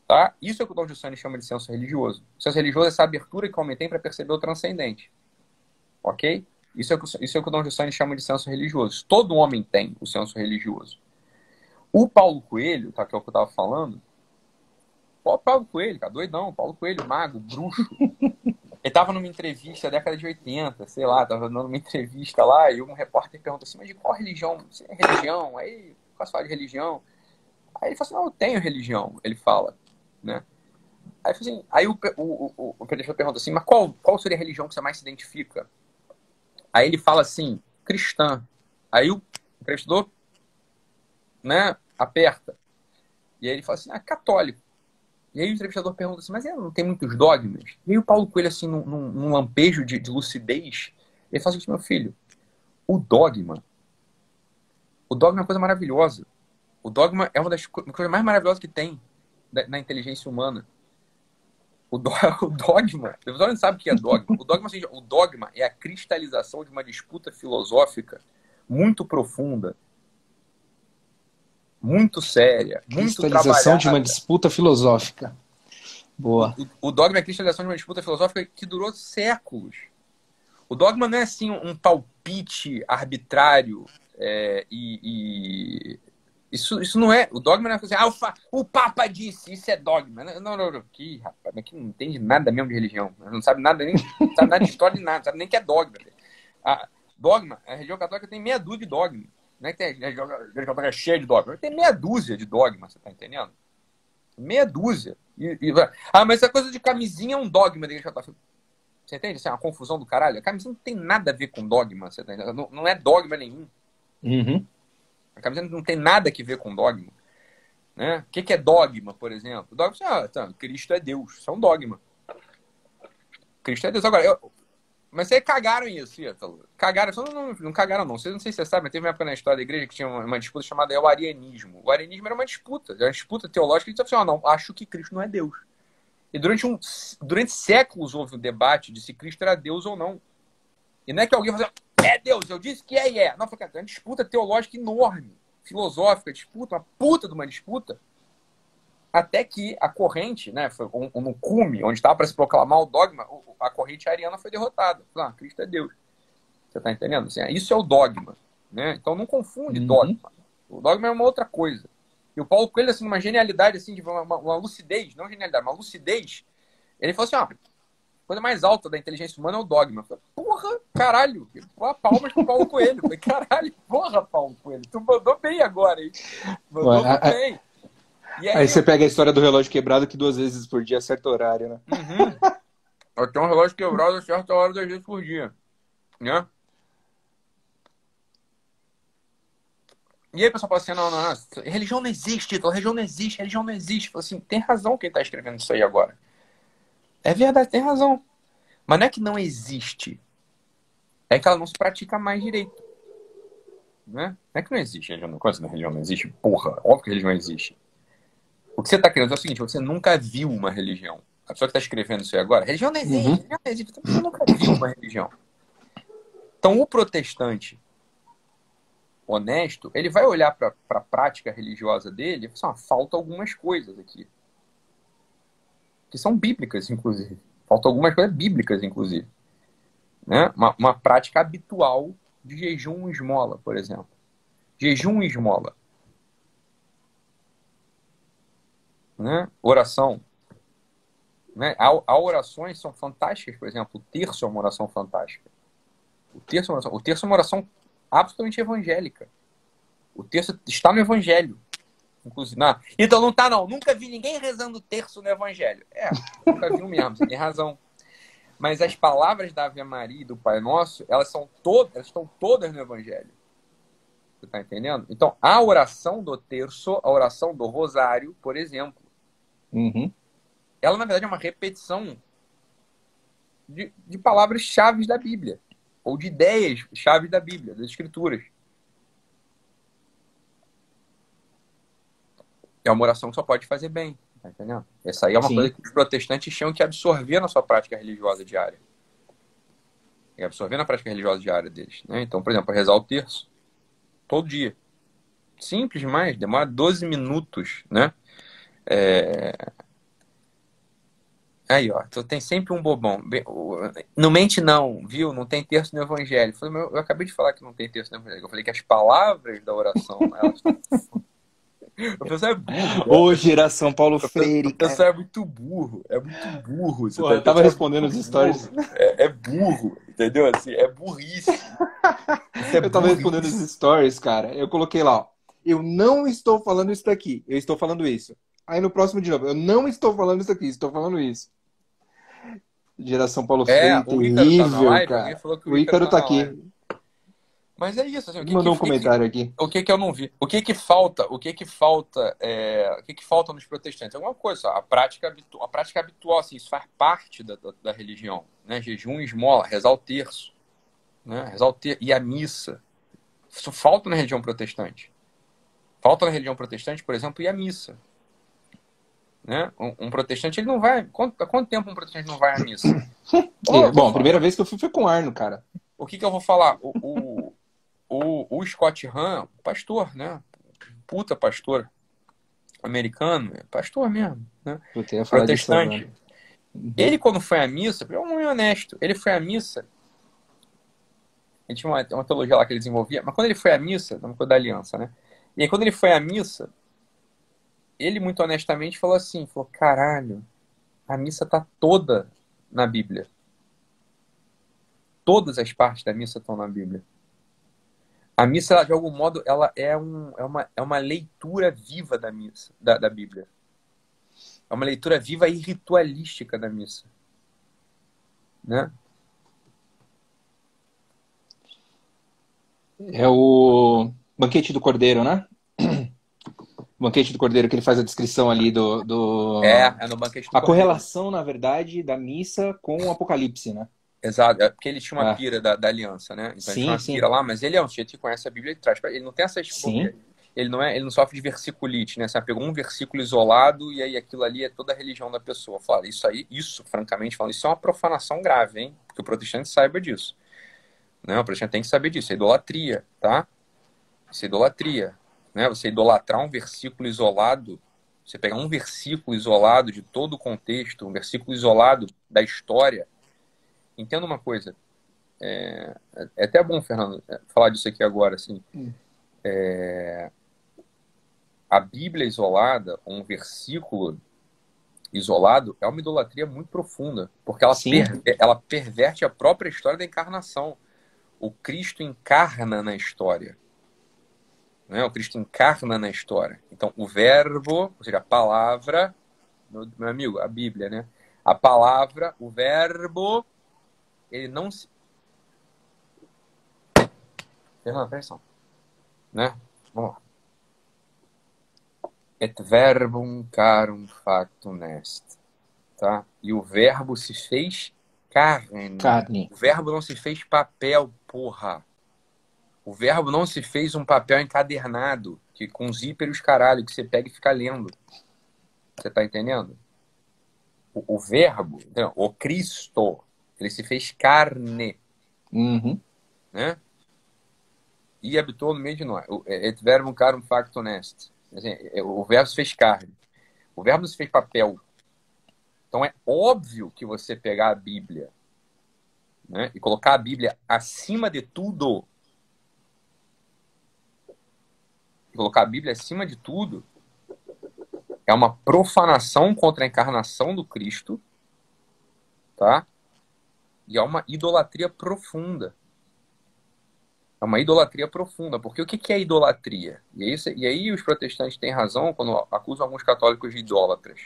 Tá? Isso é o que o Don Giussani chama de senso religioso. O senso religioso é essa abertura que o homem tem para perceber o transcendente. Ok? Isso é, o que, isso é o que o Don Giussani chama de senso religioso. Todo homem tem o senso religioso. O Paulo Coelho, tá, que é o que eu estava falando, o Paulo Coelho, cara, doidão, Paulo Coelho, mago, bruxo. Ele estava numa entrevista, década de 80, sei lá, estava dando uma entrevista lá, e um repórter perguntou assim, mas de qual religião? Você é religião? Aí, posso falar de religião? Aí ele falou assim, não, eu tenho religião, ele fala, né? Aí, assim, aí o, o, o, o pergunta assim, mas qual, qual seria a religião que você mais se identifica? Aí ele fala assim, cristã. Aí o entrevistador, né, aperta. E aí ele fala assim, ah, católico. E aí o entrevistador pergunta assim, mas não tem muitos dogmas? E aí o Paulo Coelho, assim, num, num lampejo de, de, lucidez, ele fala assim, meu filho, o dogma, o dogma é uma coisa maravilhosa. O dogma é uma das coisas mais maravilhosas que tem na inteligência humana. O, do, o dogma, o pessoal não sabe o que é dogma. O dogma, seja, o dogma é a cristalização de uma disputa filosófica muito profunda, muito séria, muito Cristalização de uma disputa filosófica. Boa. O, o, dogma é a cristalização de uma disputa filosófica que durou séculos. O dogma não é assim um palpite arbitrário é, e, e isso, isso não é. O dogma não é assim, ah, o, o Papa disse, isso é dogma. Não, não, não, aqui, rapaz, aqui não entende nada mesmo de religião. Não sabe nada, nem sabe nada de história de nada, não sabe nem que é dogma. A, dogma, a religião católica tem meia dúzia de dogma. Não é que tem, a religião católica é cheia de dogma. Tem meia dúzia de dogma, você tá entendendo? Meia dúzia. E, e, ah, mas essa coisa de camisinha é um dogma da igreja católica. Você entende? Isso é uma confusão do caralho. A camisinha não tem nada a ver com dogma, você tá entendendo? Não, não é dogma nenhum. Uhum. A camiseta não tem nada a ver com dogma. Né? O que, é dogma, por exemplo? Dogma, ah, tá, Cristo é Deus. Isso é um dogma. Cristo é Deus. Agora, eu... mas vocês cagaram isso, Ítalo. Cagaram, só não, não, cagaram, não. Vocês não sei se você sabe, mas teve uma época na história da igreja que tinha uma, uma disputa chamada o arianismo. O arianismo era uma disputa, era uma disputa teológica que dizia assim: ah, não, acho que Cristo não é Deus. E durante, um, durante séculos houve um debate de se Cristo era Deus ou não. E não é que alguém fazia, é Deus, eu disse que é e é. Não, foi uma disputa teológica enorme, filosófica, disputa, uma puta de uma disputa. Até que a corrente, né, foi um, um, no cume, onde estava para se proclamar o dogma, a corrente ariana foi derrotada. Ah, Cristo é Deus. Você está entendendo? Assim, isso é o dogma. Né? Então não confunde uhum. dogma. O dogma é uma outra coisa. E o Paulo Coelho, assim, uma genialidade, assim, de uma, uma, lucidez, não genialidade, uma lucidez, ele falou assim, ó, coisa mais alta da inteligência humana é o dogma. Falei, porra, caralho, Pô, palmas pro Paulo Coelho. Falei, caralho, porra, Paulo Coelho, tu mandou bem agora, hein? Mandou Ué, bem. Aí, aí, você pega a história do relógio quebrado que duas vezes por dia acerta o horário, né? Uhum. Eu tenho um relógio quebrado a hora duas vezes por dia. Né? E aí o pessoal fala assim, não, não, não, religião não existe, religião não existe, religião não existe. Fala assim, tem razão quem está escrevendo isso aí agora. É verdade, tem razão. Mas não é que não existe. É que ela não se pratica mais direito. Né? Não é que não existe religião. Quando a religião não existe, porra, óbvio que religião existe. O que você está querendo é o seguinte: você nunca viu uma religião. A pessoa que está escrevendo isso aí agora, religião não existe, uhum. religião não existe. Você nunca viu uma religião. Então, o protestante honesto, ele vai olhar para a prática religiosa dele e falar assim, ah, falta algumas coisas aqui que são bíblicas, inclusive. Faltam algumas coisas bíblicas, inclusive. Né? Uma, uma prática habitual de jejum e esmola, por exemplo. Jejum e esmola. Né? Oração. Né? Há, há, orações são fantásticas, por exemplo, o terço é uma oração fantástica. O terço é uma oração, o terço é uma oração absolutamente evangélica. O terço está no evangelho. Inclusive, não. Então não tá, não. Nunca vi ninguém rezando terço no Evangelho. É, nunca vi mesmo, você tem razão. Mas as palavras da Ave Maria e do Pai Nosso, elas são todas, elas estão todas no Evangelho. Você tá entendendo? Então, a oração do terço, a oração do rosário, por exemplo, uhum. ela na verdade é uma repetição de, de palavras-chave da Bíblia. Ou de ideias-chave da Bíblia, das Escrituras. É uma oração que só pode fazer bem. Tá entendendo? Essa aí é uma Sim. coisa que os protestantes tinham que absorver na sua prática religiosa diária. E absorver na prática religiosa diária deles. Né? Então, por exemplo, rezar o terço. Todo dia. Simples demais, demora 12 minutos, né? É... Aí, ó, tu tem sempre um bobão. Não mente, não, viu? Não tem texto no Evangelho. Eu, falei, eu acabei de falar que não tem texto no Evangelho. Eu falei que as palavras da oração, elas O pessoal é burro. Ô, geração Paulo Freire. O pessoal é muito burro. É muito burro. Você Pô, tá, eu tava respondendo os stories. É, é, burro, entendeu? Assim, é burrice. É eu tava respondendo os stories, cara. Eu coloquei lá, ó. Eu não estou falando isso daqui. Eu estou falando isso. Aí no próximo de novo, eu não estou falando isso aqui, estou falando isso. Geração Paulo é, Freire, terrível, tá live, cara. O, o Ícaro tá, tá aqui. Mas é isso. Assim, o que Mandou que, um comentário que, aqui. O que que eu não vi? O que que falta? O que que falta? É, o que que falta nos protestantes? Alguma coisa. A prática, habitu, a prática habitual, assim, isso faz parte da, da, da religião, né? Jejum, esmola, rezar o terço, né? Rezar o terço e a missa. Isso falta na religião protestante. Falta na religião protestante, por exemplo, ir à missa. Né? Um, um, protestante, ele não vai. Quanto, há quanto tempo um protestante não vai à missa? oh, bom, a primeira vez que eu fui foi com Arno, cara. O que, que eu vou falar? O, o, o, o Scott Hahn, pastor, né? Puta pastor americano, pastor mesmo, né? Protestante. Uhum. Ele, quando foi à missa, eu não honesto, ele foi à missa. Ele tinha uma, uma teologia lá que ele desenvolvia, mas quando ele foi à missa, não coisa da aliança, né? E aí, quando ele foi à missa, ele muito honestamente falou assim: falou, caralho, a missa tá toda na Bíblia. Todas as partes da missa estão na Bíblia. A missa, de algum modo, ela é, um, é, uma, é uma leitura viva da missa, da, da Bíblia. É uma leitura viva e ritualística da missa. Né? É o Banquete do Cordeiro, né? Banquete do Cordeiro, que ele faz a descrição ali do. do... É, é no Banquete do A Cordeiro. correlação, na verdade, da missa com o Apocalipse, né? Exato, é porque ele tinha uma é. pira da, da, aliança, né? Então sim, ele tinha uma sim. pira lá, mas ele é um sujeito que conhece a Bíblia e traz. Ele não tem essa sim. Ele não, é, ele não sofre de versiculite, né? Você pegou um versículo isolado e aí aquilo ali é toda a religião da pessoa. Fala, isso aí, isso, francamente falando, isso é uma profanação grave, hein? Que o protestante saiba disso. Não, o protestante tem que saber disso. É idolatria, tá? Isso é idolatria. Né? Você idolatrar um versículo isolado, você pegar um versículo isolado de todo o contexto, um versículo isolado da história, entenda uma coisa. É, é até bom, Fernando, é, falar disso aqui agora. Assim, hum. é, a Bíblia isolada, um versículo isolado, é uma idolatria muito profunda, porque ela, per, ela perverte a própria história da encarnação. O Cristo encarna na história. Né? O Cristo encarna na história. Então, o verbo, ou seja, a palavra, meu, meu amigo, a Bíblia, né? A palavra, o verbo, ele não se. Fernando, presta Né? Vamos lá. Et verbum carum factum est. Tá? E o verbo se fez carne. Carne. O verbo não se fez papel, porra. O verbo não se fez um papel encadernado, que com zíper e os caralho, que você pega e fica lendo. Você tá entendendo? O, o verbo, então, o Cristo, ele se fez carne. Uhum. Né? E habitou no meio de nós. É, et verbum carum factum est. Assim, é, o verbo se fez carne. O verbo não se fez papel. Então é óbvio que você pegar a Bíblia né, e colocar a Bíblia acima de tudo, colocar a Bíblia acima de tudo, é uma profanação contra a encarnação do Cristo, tá? E é uma idolatria profunda. É uma idolatria profunda. Porque o que é idolatria? E aí, e aí os protestantes têm razão quando acusam alguns católicos de idólatras.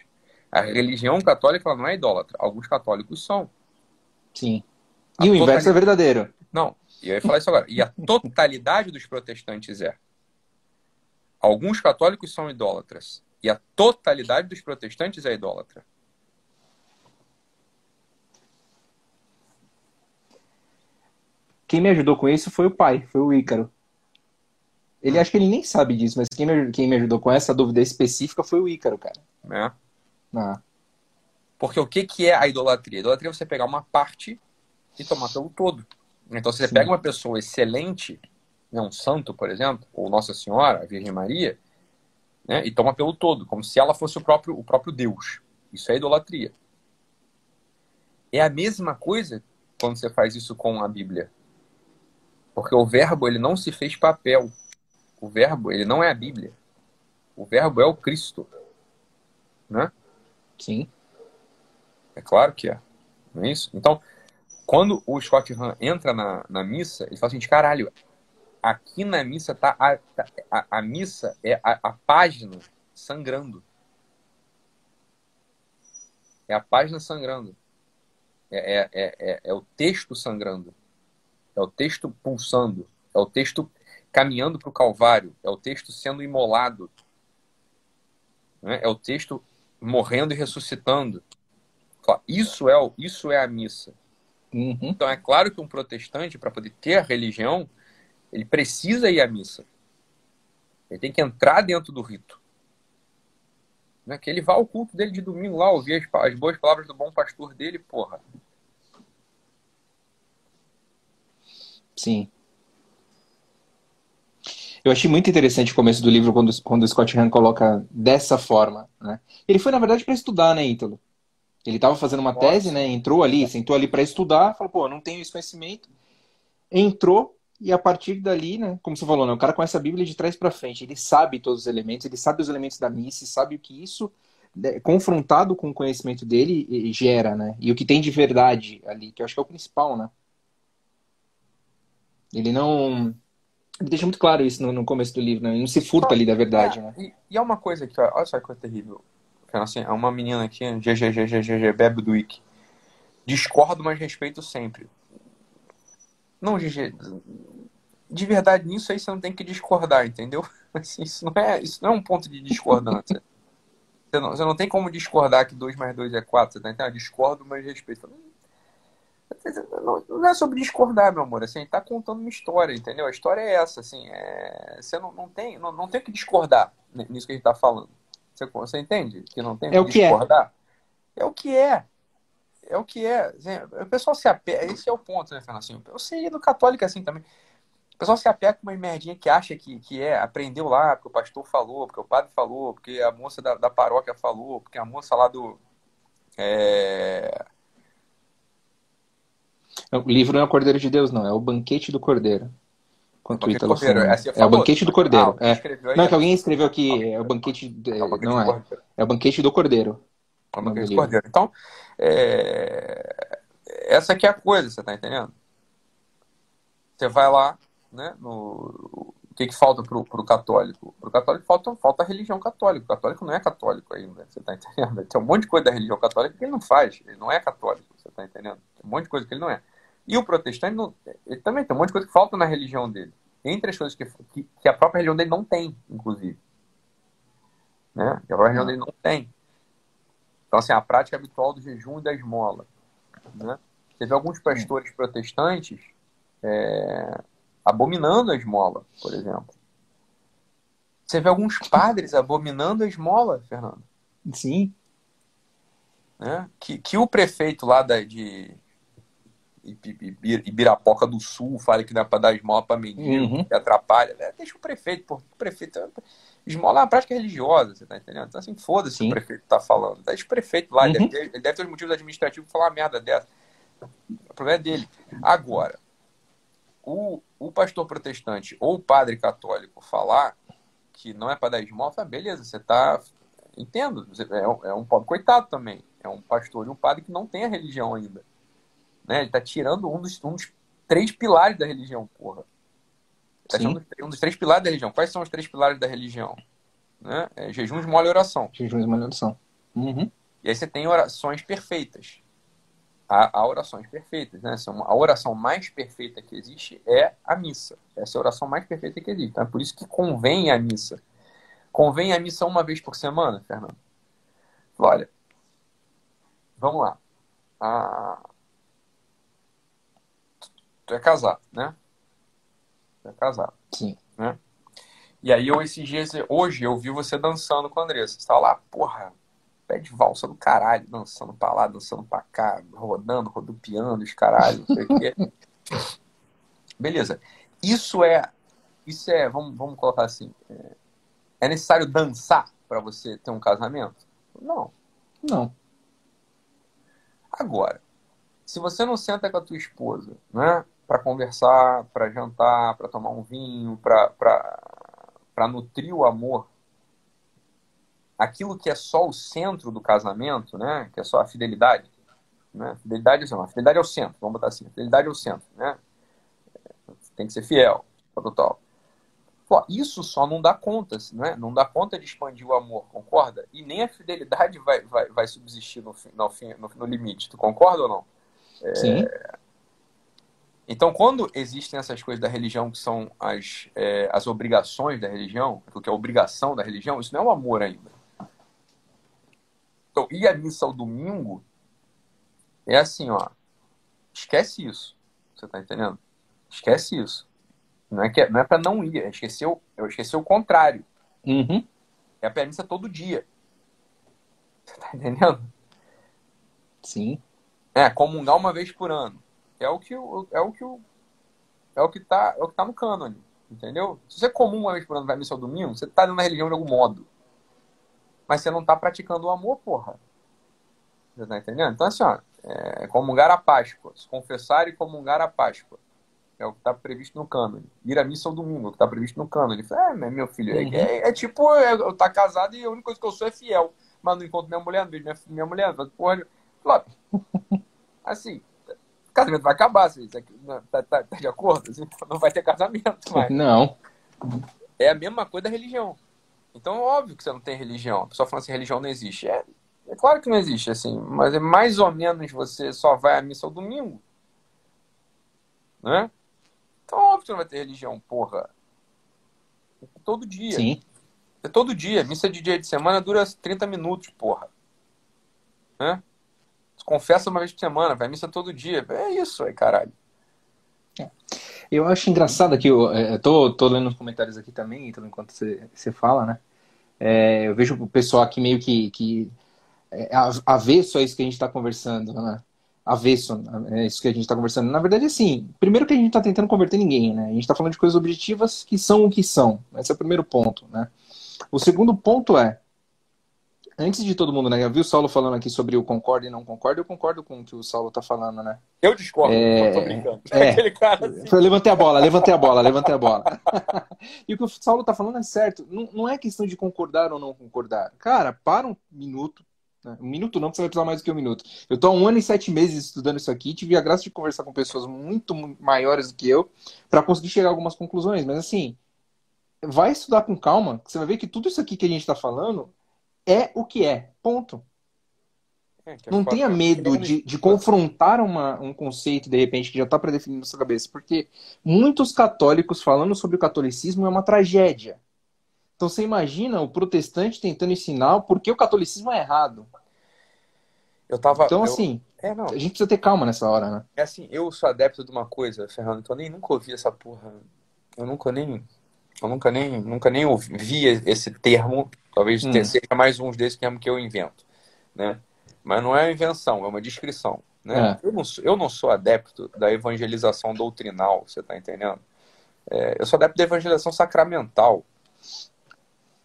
A religião católica não é idólatra. Alguns católicos são. Sim. E a o inverso é verdadeiro. Não. E eu ia falar isso agora. E a totalidade dos protestantes é. Alguns católicos são idólatras. E a totalidade dos protestantes é idólatra. Quem me ajudou com isso foi o pai, foi o Ícaro. Ele acho que ele nem sabe disso, mas quem me, quem me ajudou com essa dúvida específica foi o Ícaro, cara. É. Ah. Porque o que, que é a idolatria? A idolatria é você pegar uma parte e tomar pelo todo. Então, se você Sim. pega uma pessoa excelente, né, um santo, por exemplo, ou Nossa Senhora, a Virgem Maria, né, e toma pelo todo, como se ela fosse o próprio, o próprio Deus. Isso é idolatria. É a mesma coisa quando você faz isso com a Bíblia. Porque o verbo ele não se fez papel. O verbo ele não é a Bíblia. O verbo é o Cristo. Né? Sim. É claro que é. Não é isso? Então, quando o Scott Hahn entra na, na missa, ele fala assim, caralho, aqui na missa tá a, tá, a, a missa é a, a, página sangrando. É a página sangrando. É, é, é, é, é o texto sangrando. É o texto pulsando. É o texto caminhando para o Calvário. É o texto sendo imolado. Né? É o texto morrendo e ressuscitando. Isso é, isso é a missa. Uhum. Então é claro que um protestante, para poder ter a religião, ele precisa ir à missa. Ele tem que entrar dentro do rito. Né? Que ele vá ao culto dele de domingo lá, ouvir as, as boas palavras do bom pastor dele, porra. Sim. Eu achei muito interessante o começo do livro quando, quando o Scott Hahn coloca dessa forma. Né? Ele foi, na verdade, para estudar, né, Ítalo? Ele estava fazendo uma Nossa. tese, né? Entrou ali, sentou ali para estudar, falou, pô, não tenho esse conhecimento. Entrou e a partir dali, né, como você falou, né, o cara conhece a Bíblia de trás para frente, ele sabe todos os elementos, ele sabe os elementos da missa, sabe o que isso né, confrontado com o conhecimento dele gera, né? E o que tem de verdade ali, que eu acho que é o principal, né? Ele não ele deixa muito claro isso no, no começo do livro, né? Ele não se furta ali da verdade, é, né? E, e é uma coisa que, olha só que coisa terrível. Assim, é uma menina aqui, GGGGG, Bebe do Wiki. Discordo, mas respeito sempre. Não, GG. De verdade, nisso aí você não tem que discordar, entendeu? Assim, isso, não é, isso não é um ponto de discordância. você, não, você não tem como discordar que 2 mais 2 é 4, você tá entendendo? Discordo, mas respeito. Não, não, é sobre discordar, meu amor. Assim, tá contando uma história, entendeu? A história é essa, assim. É... Você não, não, tem, não, não tem que discordar nisso que a gente tá falando. Você, você entende? Que não tem é que, que é. discordar? É. é o que é. É o que é. Assim, o pessoal se apega. Esse é o ponto, né, Fernando? Assim, eu sei do católico assim também. O pessoal se apega com uma merdinha que acha que, que é, aprendeu lá, porque o pastor falou, porque o padre falou, porque a moça da, da paróquia falou, porque a moça lá do. É... O livro não é o Cordeiro de Deus, não, é o Banquete do Cordeiro. Quanto o Ítalo Cordeiro, é, é, o banquete do Cordeiro. Ah, é. Não, é que alguém escreveu aqui, é o banquete. É o banquete não é. É o banquete do Cordeiro. É o banquete do Cordeiro. Então, é... essa aqui é a coisa, você tá entendendo? Você vai lá, né? No... O que, que falta pro, pro católico? Pro católico falta, falta a religião católica. O católico não é católico ainda, você tá entendendo? Tem um monte de coisa da religião católica que ele não faz. Ele não é católico, você tá entendendo? Tem um monte de coisa que ele não é. E o protestante não, ele também tem um monte de coisa que falta na religião dele. Entre as coisas que, que, que a própria religião dele não tem, inclusive. Né? Que a própria religião dele não tem. Então, assim, a prática habitual do jejum e da esmola. Né? Você vê alguns pastores protestantes é, abominando a esmola, por exemplo. Você vê alguns padres abominando a esmola, Fernando. Sim. Né? Que, que o prefeito lá da, de, Ibirapoca do Sul fala que dá para dar esmola para mendigo, uhum. que atrapalha. Né? Deixa o prefeito, pô. O prefeito. Esmola é uma prática religiosa, você tá entendendo? Então, assim, foda-se o prefeito tá falando. Deixa o prefeito lá, uhum. ele, deve ter, ele deve ter os motivos administrativos para falar uma merda dessa. O problema é dele. Agora, o, o pastor protestante ou o padre católico falar que não é para dar esmola, fala, beleza, você tá. Entendo, é, é um pobre coitado também. É um pastor e um padre que não tem a religião ainda. Né? Ele está tirando um dos, um dos três pilares da religião, porra. Tá tirando um dos três pilares da religião. Quais são os três pilares da religião? Né? É jejum, esmola e oração. Jejum, esmola e oração. Uhum. E aí você tem orações perfeitas. Há, há orações perfeitas, né? A oração mais perfeita que existe é a missa. Essa é a oração mais perfeita que existe. Então é por isso que convém a missa. Convém a missa uma vez por semana, Fernando? Olha, vamos lá. A, tu é casado, né? Tu é casado. Sim. Né? E aí, eu, esses dias, hoje, eu vi você dançando com a Andressa. Você tá lá, porra, pé de valsa do caralho, dançando pra lá, dançando pra cá, rodando, rodopiando os caralho, não sei o quê. Beleza. Isso é, isso é, vamos, vamos colocar assim, é, é necessário dançar para você ter um casamento? Não. Não. Agora, Se você não senta com a tua esposa, né? Para conversar, para jantar, para tomar um vinho, para nutrir o amor, aquilo que é só o centro do casamento, né? Que é só a fidelidade, né? Fidelidade, assim, a fidelidade é o centro, vamos botar assim. Fidelidade é o centro, né? Tem que ser fiel, total. Pô, isso só não dá conta, né? não dá conta de expandir o amor, concorda? E nem a fidelidade vai, vai, vai subsistir no, no, no, no limite, tu concorda ou não? É... Sim. Então, quando existem essas coisas da religião que são as, é, as obrigações da religião, o que é a obrigação da religião, isso não é o amor ainda. Então, ir à missa ao domingo é assim, ó. Esquece isso. Você tá entendendo? Esquece isso. Não é, que, é, não é para não ir, é esquecer o, eu esqueci o contrário. Uhum. É a premissa todo dia. Você tá entendendo? Sim. É, comungar uma vez por ano. É o que é o que é o que tá, é o que tá no cânone, entendeu? Se você é comum uma vez por ano vai missa ao domingo, você tá dentro da religião de algum modo. Mas você não tá praticando o amor, porra. Você tá entendendo? Então assim, ó, é comungar a Páscoa, se confessar e comungar a Páscoa. É o que está previsto no cânone. Ir à missa ao domingo, é o que está previsto no cânone. É, meu filho, é uhum. é, é, tipo, é, eu tá casado e a única coisa que eu sou é fiel. Mas não encontro minha mulher, não vejo minha, minha mulher, porra. Assim, casamento vai acabar, assim, tá, tá, tá, de acordo? Assim, não vai ter casamento mais. Não. É a mesma coisa da religião. Então, óbvio que você não tem religião. A pessoa fala assim, religião não existe. É, é claro que não existe, assim, mas é mais ou menos você só vai à missa ao domingo. Né? Então, óbvio que você não vai ter religião, porra. Todo dia. Sim. É todo dia. Missa de dia de semana dura 30 minutos, porra. Né? Confessa uma vez por semana, vai missa todo dia. É isso aí, caralho. É. Eu acho engraçado que eu, é, eu tô, tô lendo os comentários aqui também, então, enquanto você, você fala, né? É, eu vejo o pessoal aqui meio que, que é, avesso a isso que a gente está conversando, né? avesso, é isso que a gente está conversando. Na verdade, assim, primeiro que a gente está tentando converter ninguém, né? A gente está falando de coisas objetivas que são o que são. Esse é o primeiro ponto, né? O segundo ponto é, antes de todo mundo, né? Eu vi o Saulo falando aqui sobre o concordo e não concordo, eu concordo com o que o Saulo está falando, né? Eu discordo, é... tô brincando. É... Aquele cara assim... Levantei a bola, levantei a bola, levantei a bola. e o que o Saulo está falando é certo. Não, não é questão de concordar ou não concordar. Cara, para um minuto, né? Um minuto não, porque você vai precisar mais do que um minuto. Eu estou há um ano e sete meses estudando isso aqui, tive a graça de conversar com pessoas muito maiores do que eu para conseguir chegar a algumas conclusões. Mas assim, vai estudar com calma, você vai ver que tudo isso aqui que a gente está falando é o que é. Ponto. É, não tenha medo de, de confrontar uma, um conceito, de repente, que já está predefinido na sua cabeça. Porque muitos católicos falando sobre o catolicismo é uma tragédia. Então você imagina o protestante tentando ensinar porque o catolicismo é errado. Eu tava. Então, eu... assim, é, a gente precisa ter calma nessa hora, né? É assim, eu sou adepto de uma coisa, Fernando, então eu nem nunca ouvi essa porra. Eu nunca nem. Eu nunca nem, nunca nem ouvi esse termo. Talvez hum. seja mais um desses termos que eu invento. Né? Mas não é uma invenção, é uma descrição. Né? É. Eu, não sou, eu não sou adepto da evangelização doutrinal, você está entendendo? É, eu sou adepto da evangelização sacramental.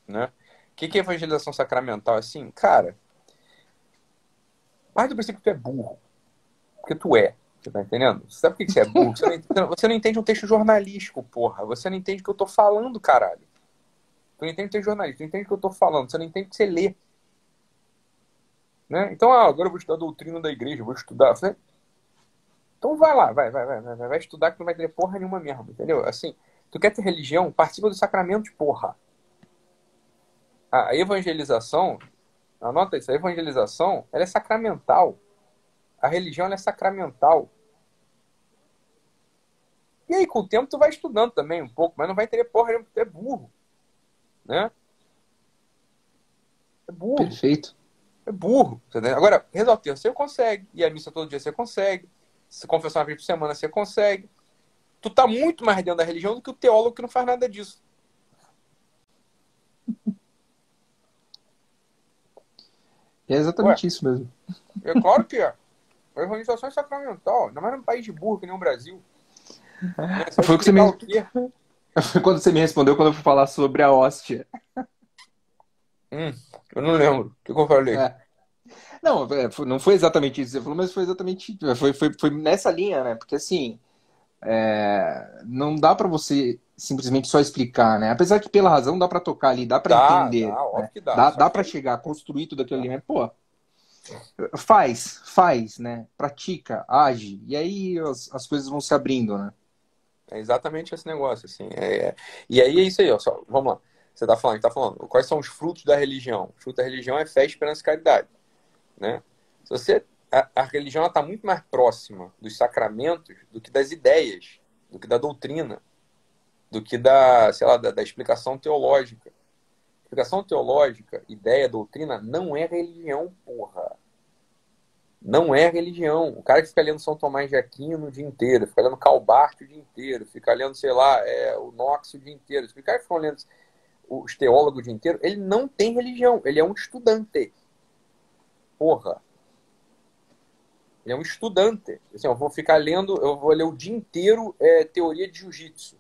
Né? O que, que é evangelização sacramental? Assim, cara, parte do princípio que tu é burro. Porque tu é. Você tá entendendo? Você sabe por que você é burro? Você não, entende, você não entende um texto jornalístico, porra. Você não entende o que eu tô falando, caralho. Tu não entende o texto jornalístico, tu não entende o que eu tô falando. Você não entende o que você lê. Né? Então, ah, agora eu vou estudar a doutrina da igreja, vou estudar. Você... Então vai lá, vai, vai, vai, vai, vai estudar que não vai ter porra nenhuma mesmo, entendeu? Assim, tu quer ter religião, participa do sacramento, porra a evangelização, anota isso, a evangelização, ela é sacramental. A religião é sacramental. E aí, com o tempo, tu vai estudando também um pouco, mas não vai ter porra nenhuma, é burro. Né? É burro. Perfeito. É burro. Agora, rezar o terço você consegue. E a missa todo dia você consegue. Se confessar uma vez por semana você consegue. Tu tá muito mais dentro da religião do que o teólogo que não faz nada disso. É exatamente Ué, isso mesmo. É claro que é. A organização é sacramental, ainda mais num país de burro que nem o Brasil. É, foi o que você me... Foi quando você me respondeu quando eu fui falar sobre a hóstia. Hum, eu não lembro. O que, eu falei? É. Não, é, não foi exatamente isso que você falou, mas foi exatamente foi, foi, foi nessa linha, né? Porque assim, é, não dá para você simplesmente só explicar, né? Apesar que pela razão dá para tocar ali, dá para entender, dá, né? dá, dá, dá para chegar, construir tudo aquilo ali, mas pô, faz, faz, né? Pratica, age e aí as, as coisas vão se abrindo, né? É exatamente esse negócio, assim. É, é... E aí é isso aí, ó. Só, vamos lá. Você está falando, tá falando. Quais são os frutos da religião? O fruto da religião é fé, esperança e caridade, né? Se você a, a religião está muito mais próxima dos sacramentos do que das ideias, do que da doutrina, do que da, sei lá, da, da explicação teológica. Explicação teológica, ideia, doutrina, não é religião, porra. Não é religião. O cara que fica lendo São Tomás de Aquino o dia inteiro, fica lendo Calbart o dia inteiro, fica lendo, sei lá, é, o Knox o dia inteiro, o cara que fica lendo os teólogos o dia inteiro, ele não tem religião, ele é um estudante. Porra. Ele é um estudante. Assim, eu vou ficar lendo, eu vou ler o dia inteiro é, teoria de jiu-jitsu.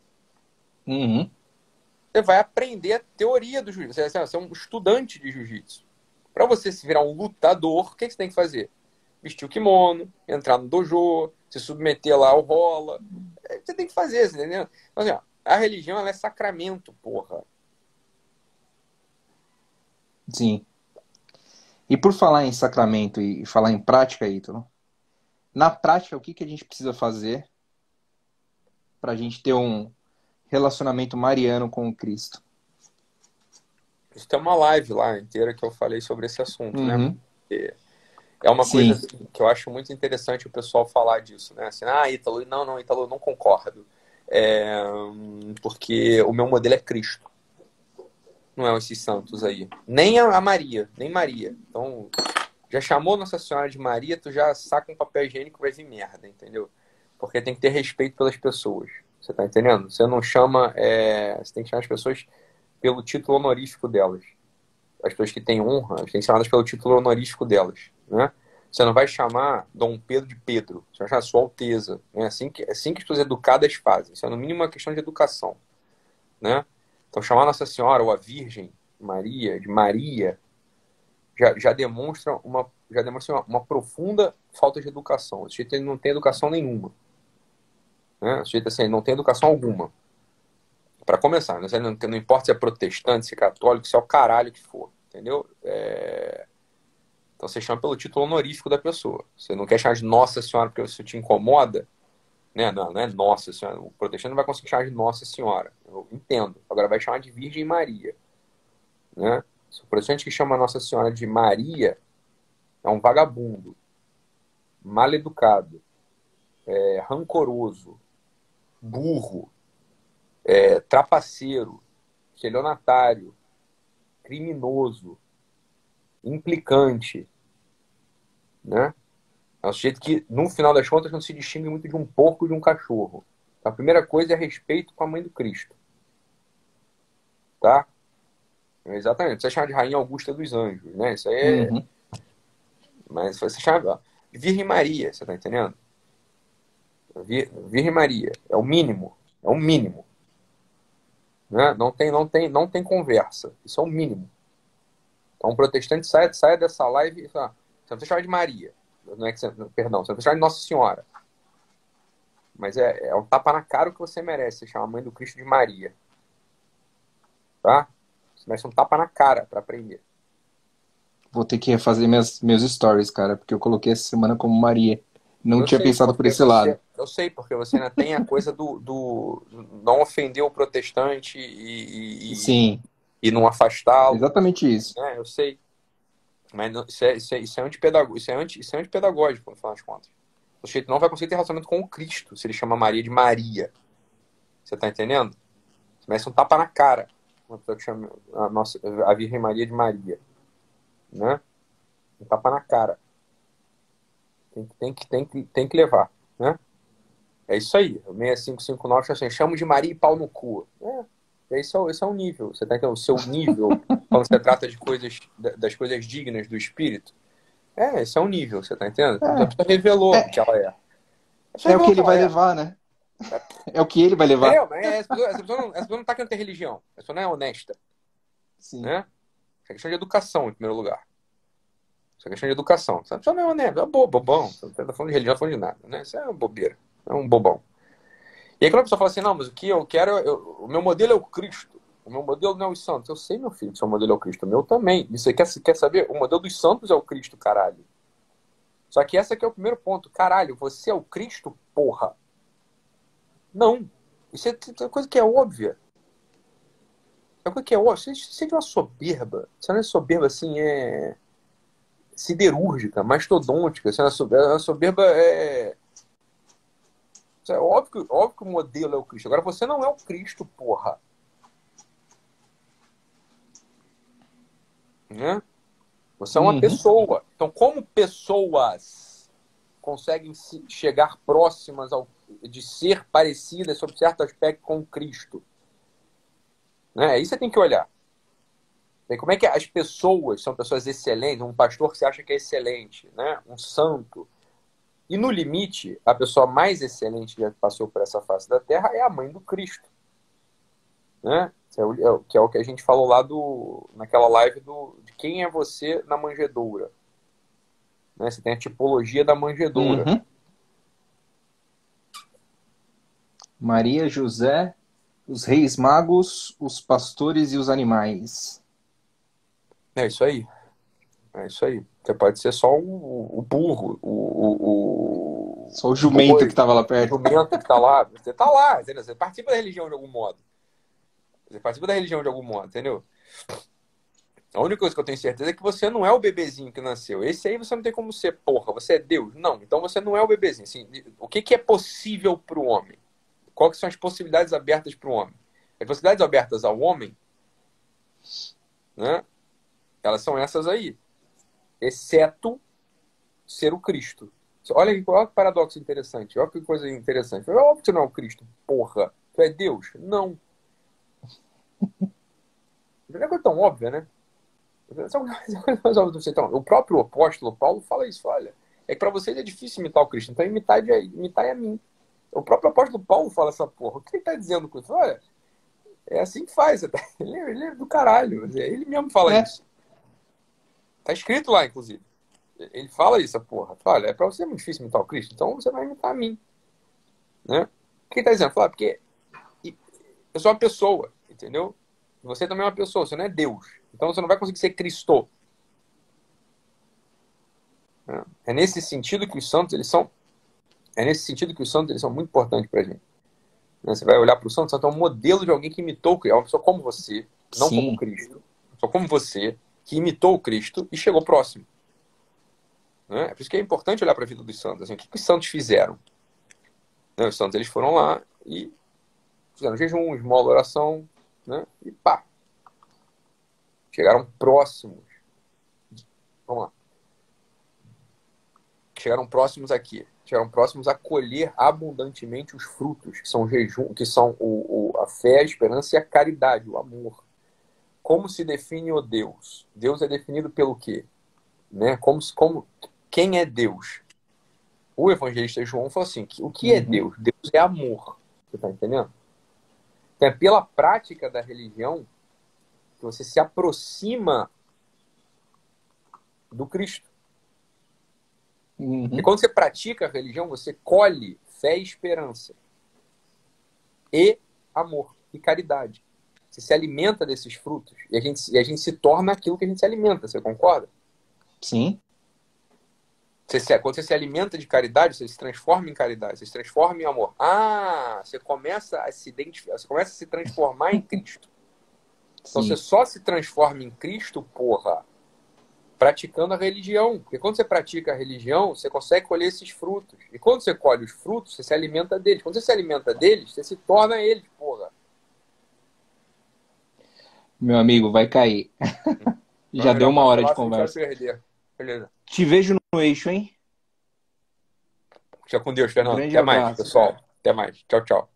Uhum. Você vai aprender a teoria do jiu-jitsu. Você é um estudante de jiu-jitsu. Para você se virar um lutador, o que, que você tem que fazer? Vestir o kimono, entrar no dojo, se submeter lá ao rola. É, você tem que fazer, você entendeu? Então, assim, ó, a religião ela é sacramento, porra. Sim. E por falar em sacramento e falar em prática, Ítalo, na prática, o que, que a gente precisa fazer para a gente ter um relacionamento mariano com o Cristo? Isso tem uma live lá inteira que eu falei sobre esse assunto, né? uhum. né? É uma Sim. coisa assim, que eu acho muito interessante o pessoal falar disso, né? Assim, ah, Ítalo, não, não, Ítalo, eu não concordo. É, porque o meu modelo é Cristo. Não é esses santos aí. Nem a Maria, nem Maria. Então, já chamou Nossa Senhora de Maria, tu já saca um papel higiênico vai vir merda, entendeu? Porque tem que ter respeito pelas pessoas. Você tá entendendo? Você não chama. É... Você tem que chamar as pessoas pelo título honorífico delas. As pessoas que têm honra, tem que ser chamadas pelo título honorífico delas. Né? Você não vai chamar Dom Pedro de Pedro. Você vai chamar Sua Alteza. É assim que, assim que as pessoas educadas fazem. Isso é, no mínimo, uma questão de educação. Né? Então, chamar Nossa Senhora ou a Virgem Maria, de Maria, já, já demonstra uma já demonstra uma, uma profunda falta de educação. O sujeito não tem educação nenhuma. Né? O sujeito assim, não tem educação alguma. Para começar, né? não, não, importa se é protestante, se é católico, se é o caralho que for. Entendeu? É... Então você chama pelo título honorífico da pessoa. Você não quer chamar de Nossa Senhora porque isso te incomoda. Né? Não, não é Nossa Senhora. O protestante não vai conseguir chamar de Nossa Senhora. Eu entendo. Agora vai chamar de Virgem Maria. Né? O protestante que chama Nossa Senhora de Maria é um vagabundo, mal educado, é, rancoroso, burro, é, trapaceiro, estelionatário, criminoso, implicante, né? É um sujeito que, no final das contas, não se distingue muito de um porco e de um cachorro. A primeira coisa é respeito com a mãe do Cristo. Tá? Exatamente. Você chama de Rainha Augusta dos Anjos, né? Isso aí é. Uhum. Mas você chama. Virgem Maria, você tá entendendo? Virgem Maria. É o mínimo. É o mínimo. Né? Não, tem, não, tem, não tem conversa. Isso é o mínimo. Então, um protestante sai, sai dessa live e fala: você não precisa chamar de Maria. Não é que você, perdão, você não precisa chamar de Nossa Senhora. Mas é, é um tapa na cara o que você merece. Você chama a mãe do Cristo de Maria. Tá? Você merece um tapa na cara para aprender. Vou ter que refazer minhas, meus stories, cara, porque eu coloquei essa semana como Maria. Não eu tinha pensado por esse você, lado. Eu sei, porque você ainda tem a coisa do, do não ofender o protestante e, e, Sim. e não afastá-lo. Exatamente isso. É, eu sei. Mas isso é, isso é, isso é antipedagógico, isso é, anti, isso é antipedagógico, no final das contas. O sujeito não vai conseguir ter relacionamento com o Cristo se ele chama Maria de Maria. Você tá entendendo? Você merece um tapa na cara uma pessoa que chama a, nossa, a Virgem Maria de Maria. Né? Um tapa na cara. Tem, tem, que, tem, que, tem que levar. É isso aí. O 6559 assim, chamo de Maria e pau no cu. É, esse, é, esse é o nível. Você tá entendendo? O seu nível, quando você trata de coisas, das coisas dignas do espírito. É, esse é o nível, você tá entendendo? É. A pessoa revelou é. que ela é. É o que ele vai é. levar, né? É o que ele vai levar. É, mas essa pessoa, essa pessoa, não, essa pessoa não tá querendo ter religião. Essa pessoa não é honesta. Sim. Né? É questão de educação, em primeiro lugar. Isso é questão de educação. Você não é, né? É bobo, bobão. Você não tá falando de religião, não tá falando de nada, né? Isso é uma bobeira. É um bobão. E aí quando a pessoa fala assim, não, mas o que eu quero, eu, o meu modelo é o Cristo. O meu modelo não é os santos. Eu sei, meu filho, que seu modelo é o Cristo. O meu também. E você quer, quer saber? O modelo dos santos é o Cristo, caralho. Só que esse aqui é o primeiro ponto. Caralho, você é o Cristo, porra. Não. Isso é uma coisa que é óbvia. É coisa que é óbvia. Você é de uma soberba. Você não é soberba assim, é. siderúrgica, mastodôntica. Você não é soberba. É. É óbvio, que, óbvio que o modelo é o Cristo. Agora você não é o Cristo, porra. Né? Você é uma uhum. pessoa. Então, como pessoas conseguem chegar próximas ao, de ser parecidas sob certo aspecto com Cristo? Né? Aí você tem que olhar. E como é que as pessoas são pessoas excelentes? Um pastor que você acha que é excelente, né? um santo. E no limite, a pessoa mais excelente que já passou por essa face da Terra é a mãe do Cristo. Né? É é que é o que a gente falou lá do, naquela live do, de quem é você na manjedoura. Né? Você tem a tipologia da manjedoura. Uhum. Maria, José, os reis magos, os pastores e os animais. É isso aí. É isso aí. Você pode ser só o, o burro, o, o, Só o jumento que estava lá perto. O jumento que está lá. Você está lá, entendeu? Você participa da religião de algum modo. Você participa da religião de algum modo, entendeu? A única coisa que eu tenho certeza é que você não é o bebezinho que nasceu. Esse aí você não tem como ser, porra, você é Deus. Não, então você não é o bebezinho. Assim, o que, que é possível para o homem? Quais são as possibilidades abertas para o homem? As possibilidades abertas ao homem, né? Elas são essas aí. Exceto ser o Cristo. Olha que, olha que paradoxo interessante. Olha que coisa interessante. É óbvio que você não é o Cristo, porra. Tu é Deus? Não. Não é coisa tão óbvia, né? Então, o próprio apóstolo Paulo fala isso. Olha, é que para vocês é difícil imitar o Cristo, então imitar, de, imitar é a mim. O próprio apóstolo Paulo fala essa porra. O que ele está dizendo com isso? Olha, é assim que faz. Ele, é, ele é do caralho. Ele mesmo fala é. isso. Tá escrito lá, inclusive. Ele fala isso, a porra. Olha, é para você é muito difícil imitar o Cristo, então você vai imitar a mim. Né? O que ele está dizendo? Fala, porque eu sou uma pessoa entendeu? Você também é uma pessoa, você não é Deus. Então você não vai conseguir ser Cristo. É nesse sentido que os santos eles são é nesse sentido que os santos eles são muito importantes para a gente. Né? Você vai olhar para o santo, o santo é um modelo de alguém que imitou é uma pessoa como você, não Sim. como Cristo, só como você que imitou o Cristo e chegou próximo. Né? É por isso que é importante olhar para a vida dos santos. Assim, o que, que os santos fizeram? Né? Os santos eles foram lá e fizeram jejum, esmola, oração, né? E pá. Chegaram próximos. Vamos lá. Chegaram próximos aqui. Chegaram próximos a colher abundantemente os frutos, que são jejum, que são o, o, a fé, a esperança e a caridade, o amor. Como se define o Deus? Deus é definido pelo quê? Né? Como, como, quem é Deus? O evangelista João falou assim: o que é uhum. Deus? Deus é amor. Você está entendendo? Então é pela prática da religião que você se aproxima do Cristo. Uhum. E quando você pratica a religião, você colhe fé e esperança. E amor e caridade. Você se alimenta desses frutos. E a gente, e a gente se torna aquilo que a gente se alimenta. Você concorda? Sim. Você se, quando você se alimenta de caridade, você se transforma em caridade, você se transforma em amor. Ah, você começa a se identificar, você começa a se transformar em Cristo. Então Sim. você só se transforma em Cristo, porra, praticando a religião. Porque quando você pratica a religião, você consegue colher esses frutos. E quando você colhe os frutos, você se alimenta deles. Quando você se alimenta deles, você se torna eles, porra. Meu amigo, vai cair. Já deu uma hora de conversa. Beleza. Te vejo no eixo, hein? Fica com Deus, Fernando. Grande Até abraço, mais, pessoal. Cara. Até mais. Tchau, tchau.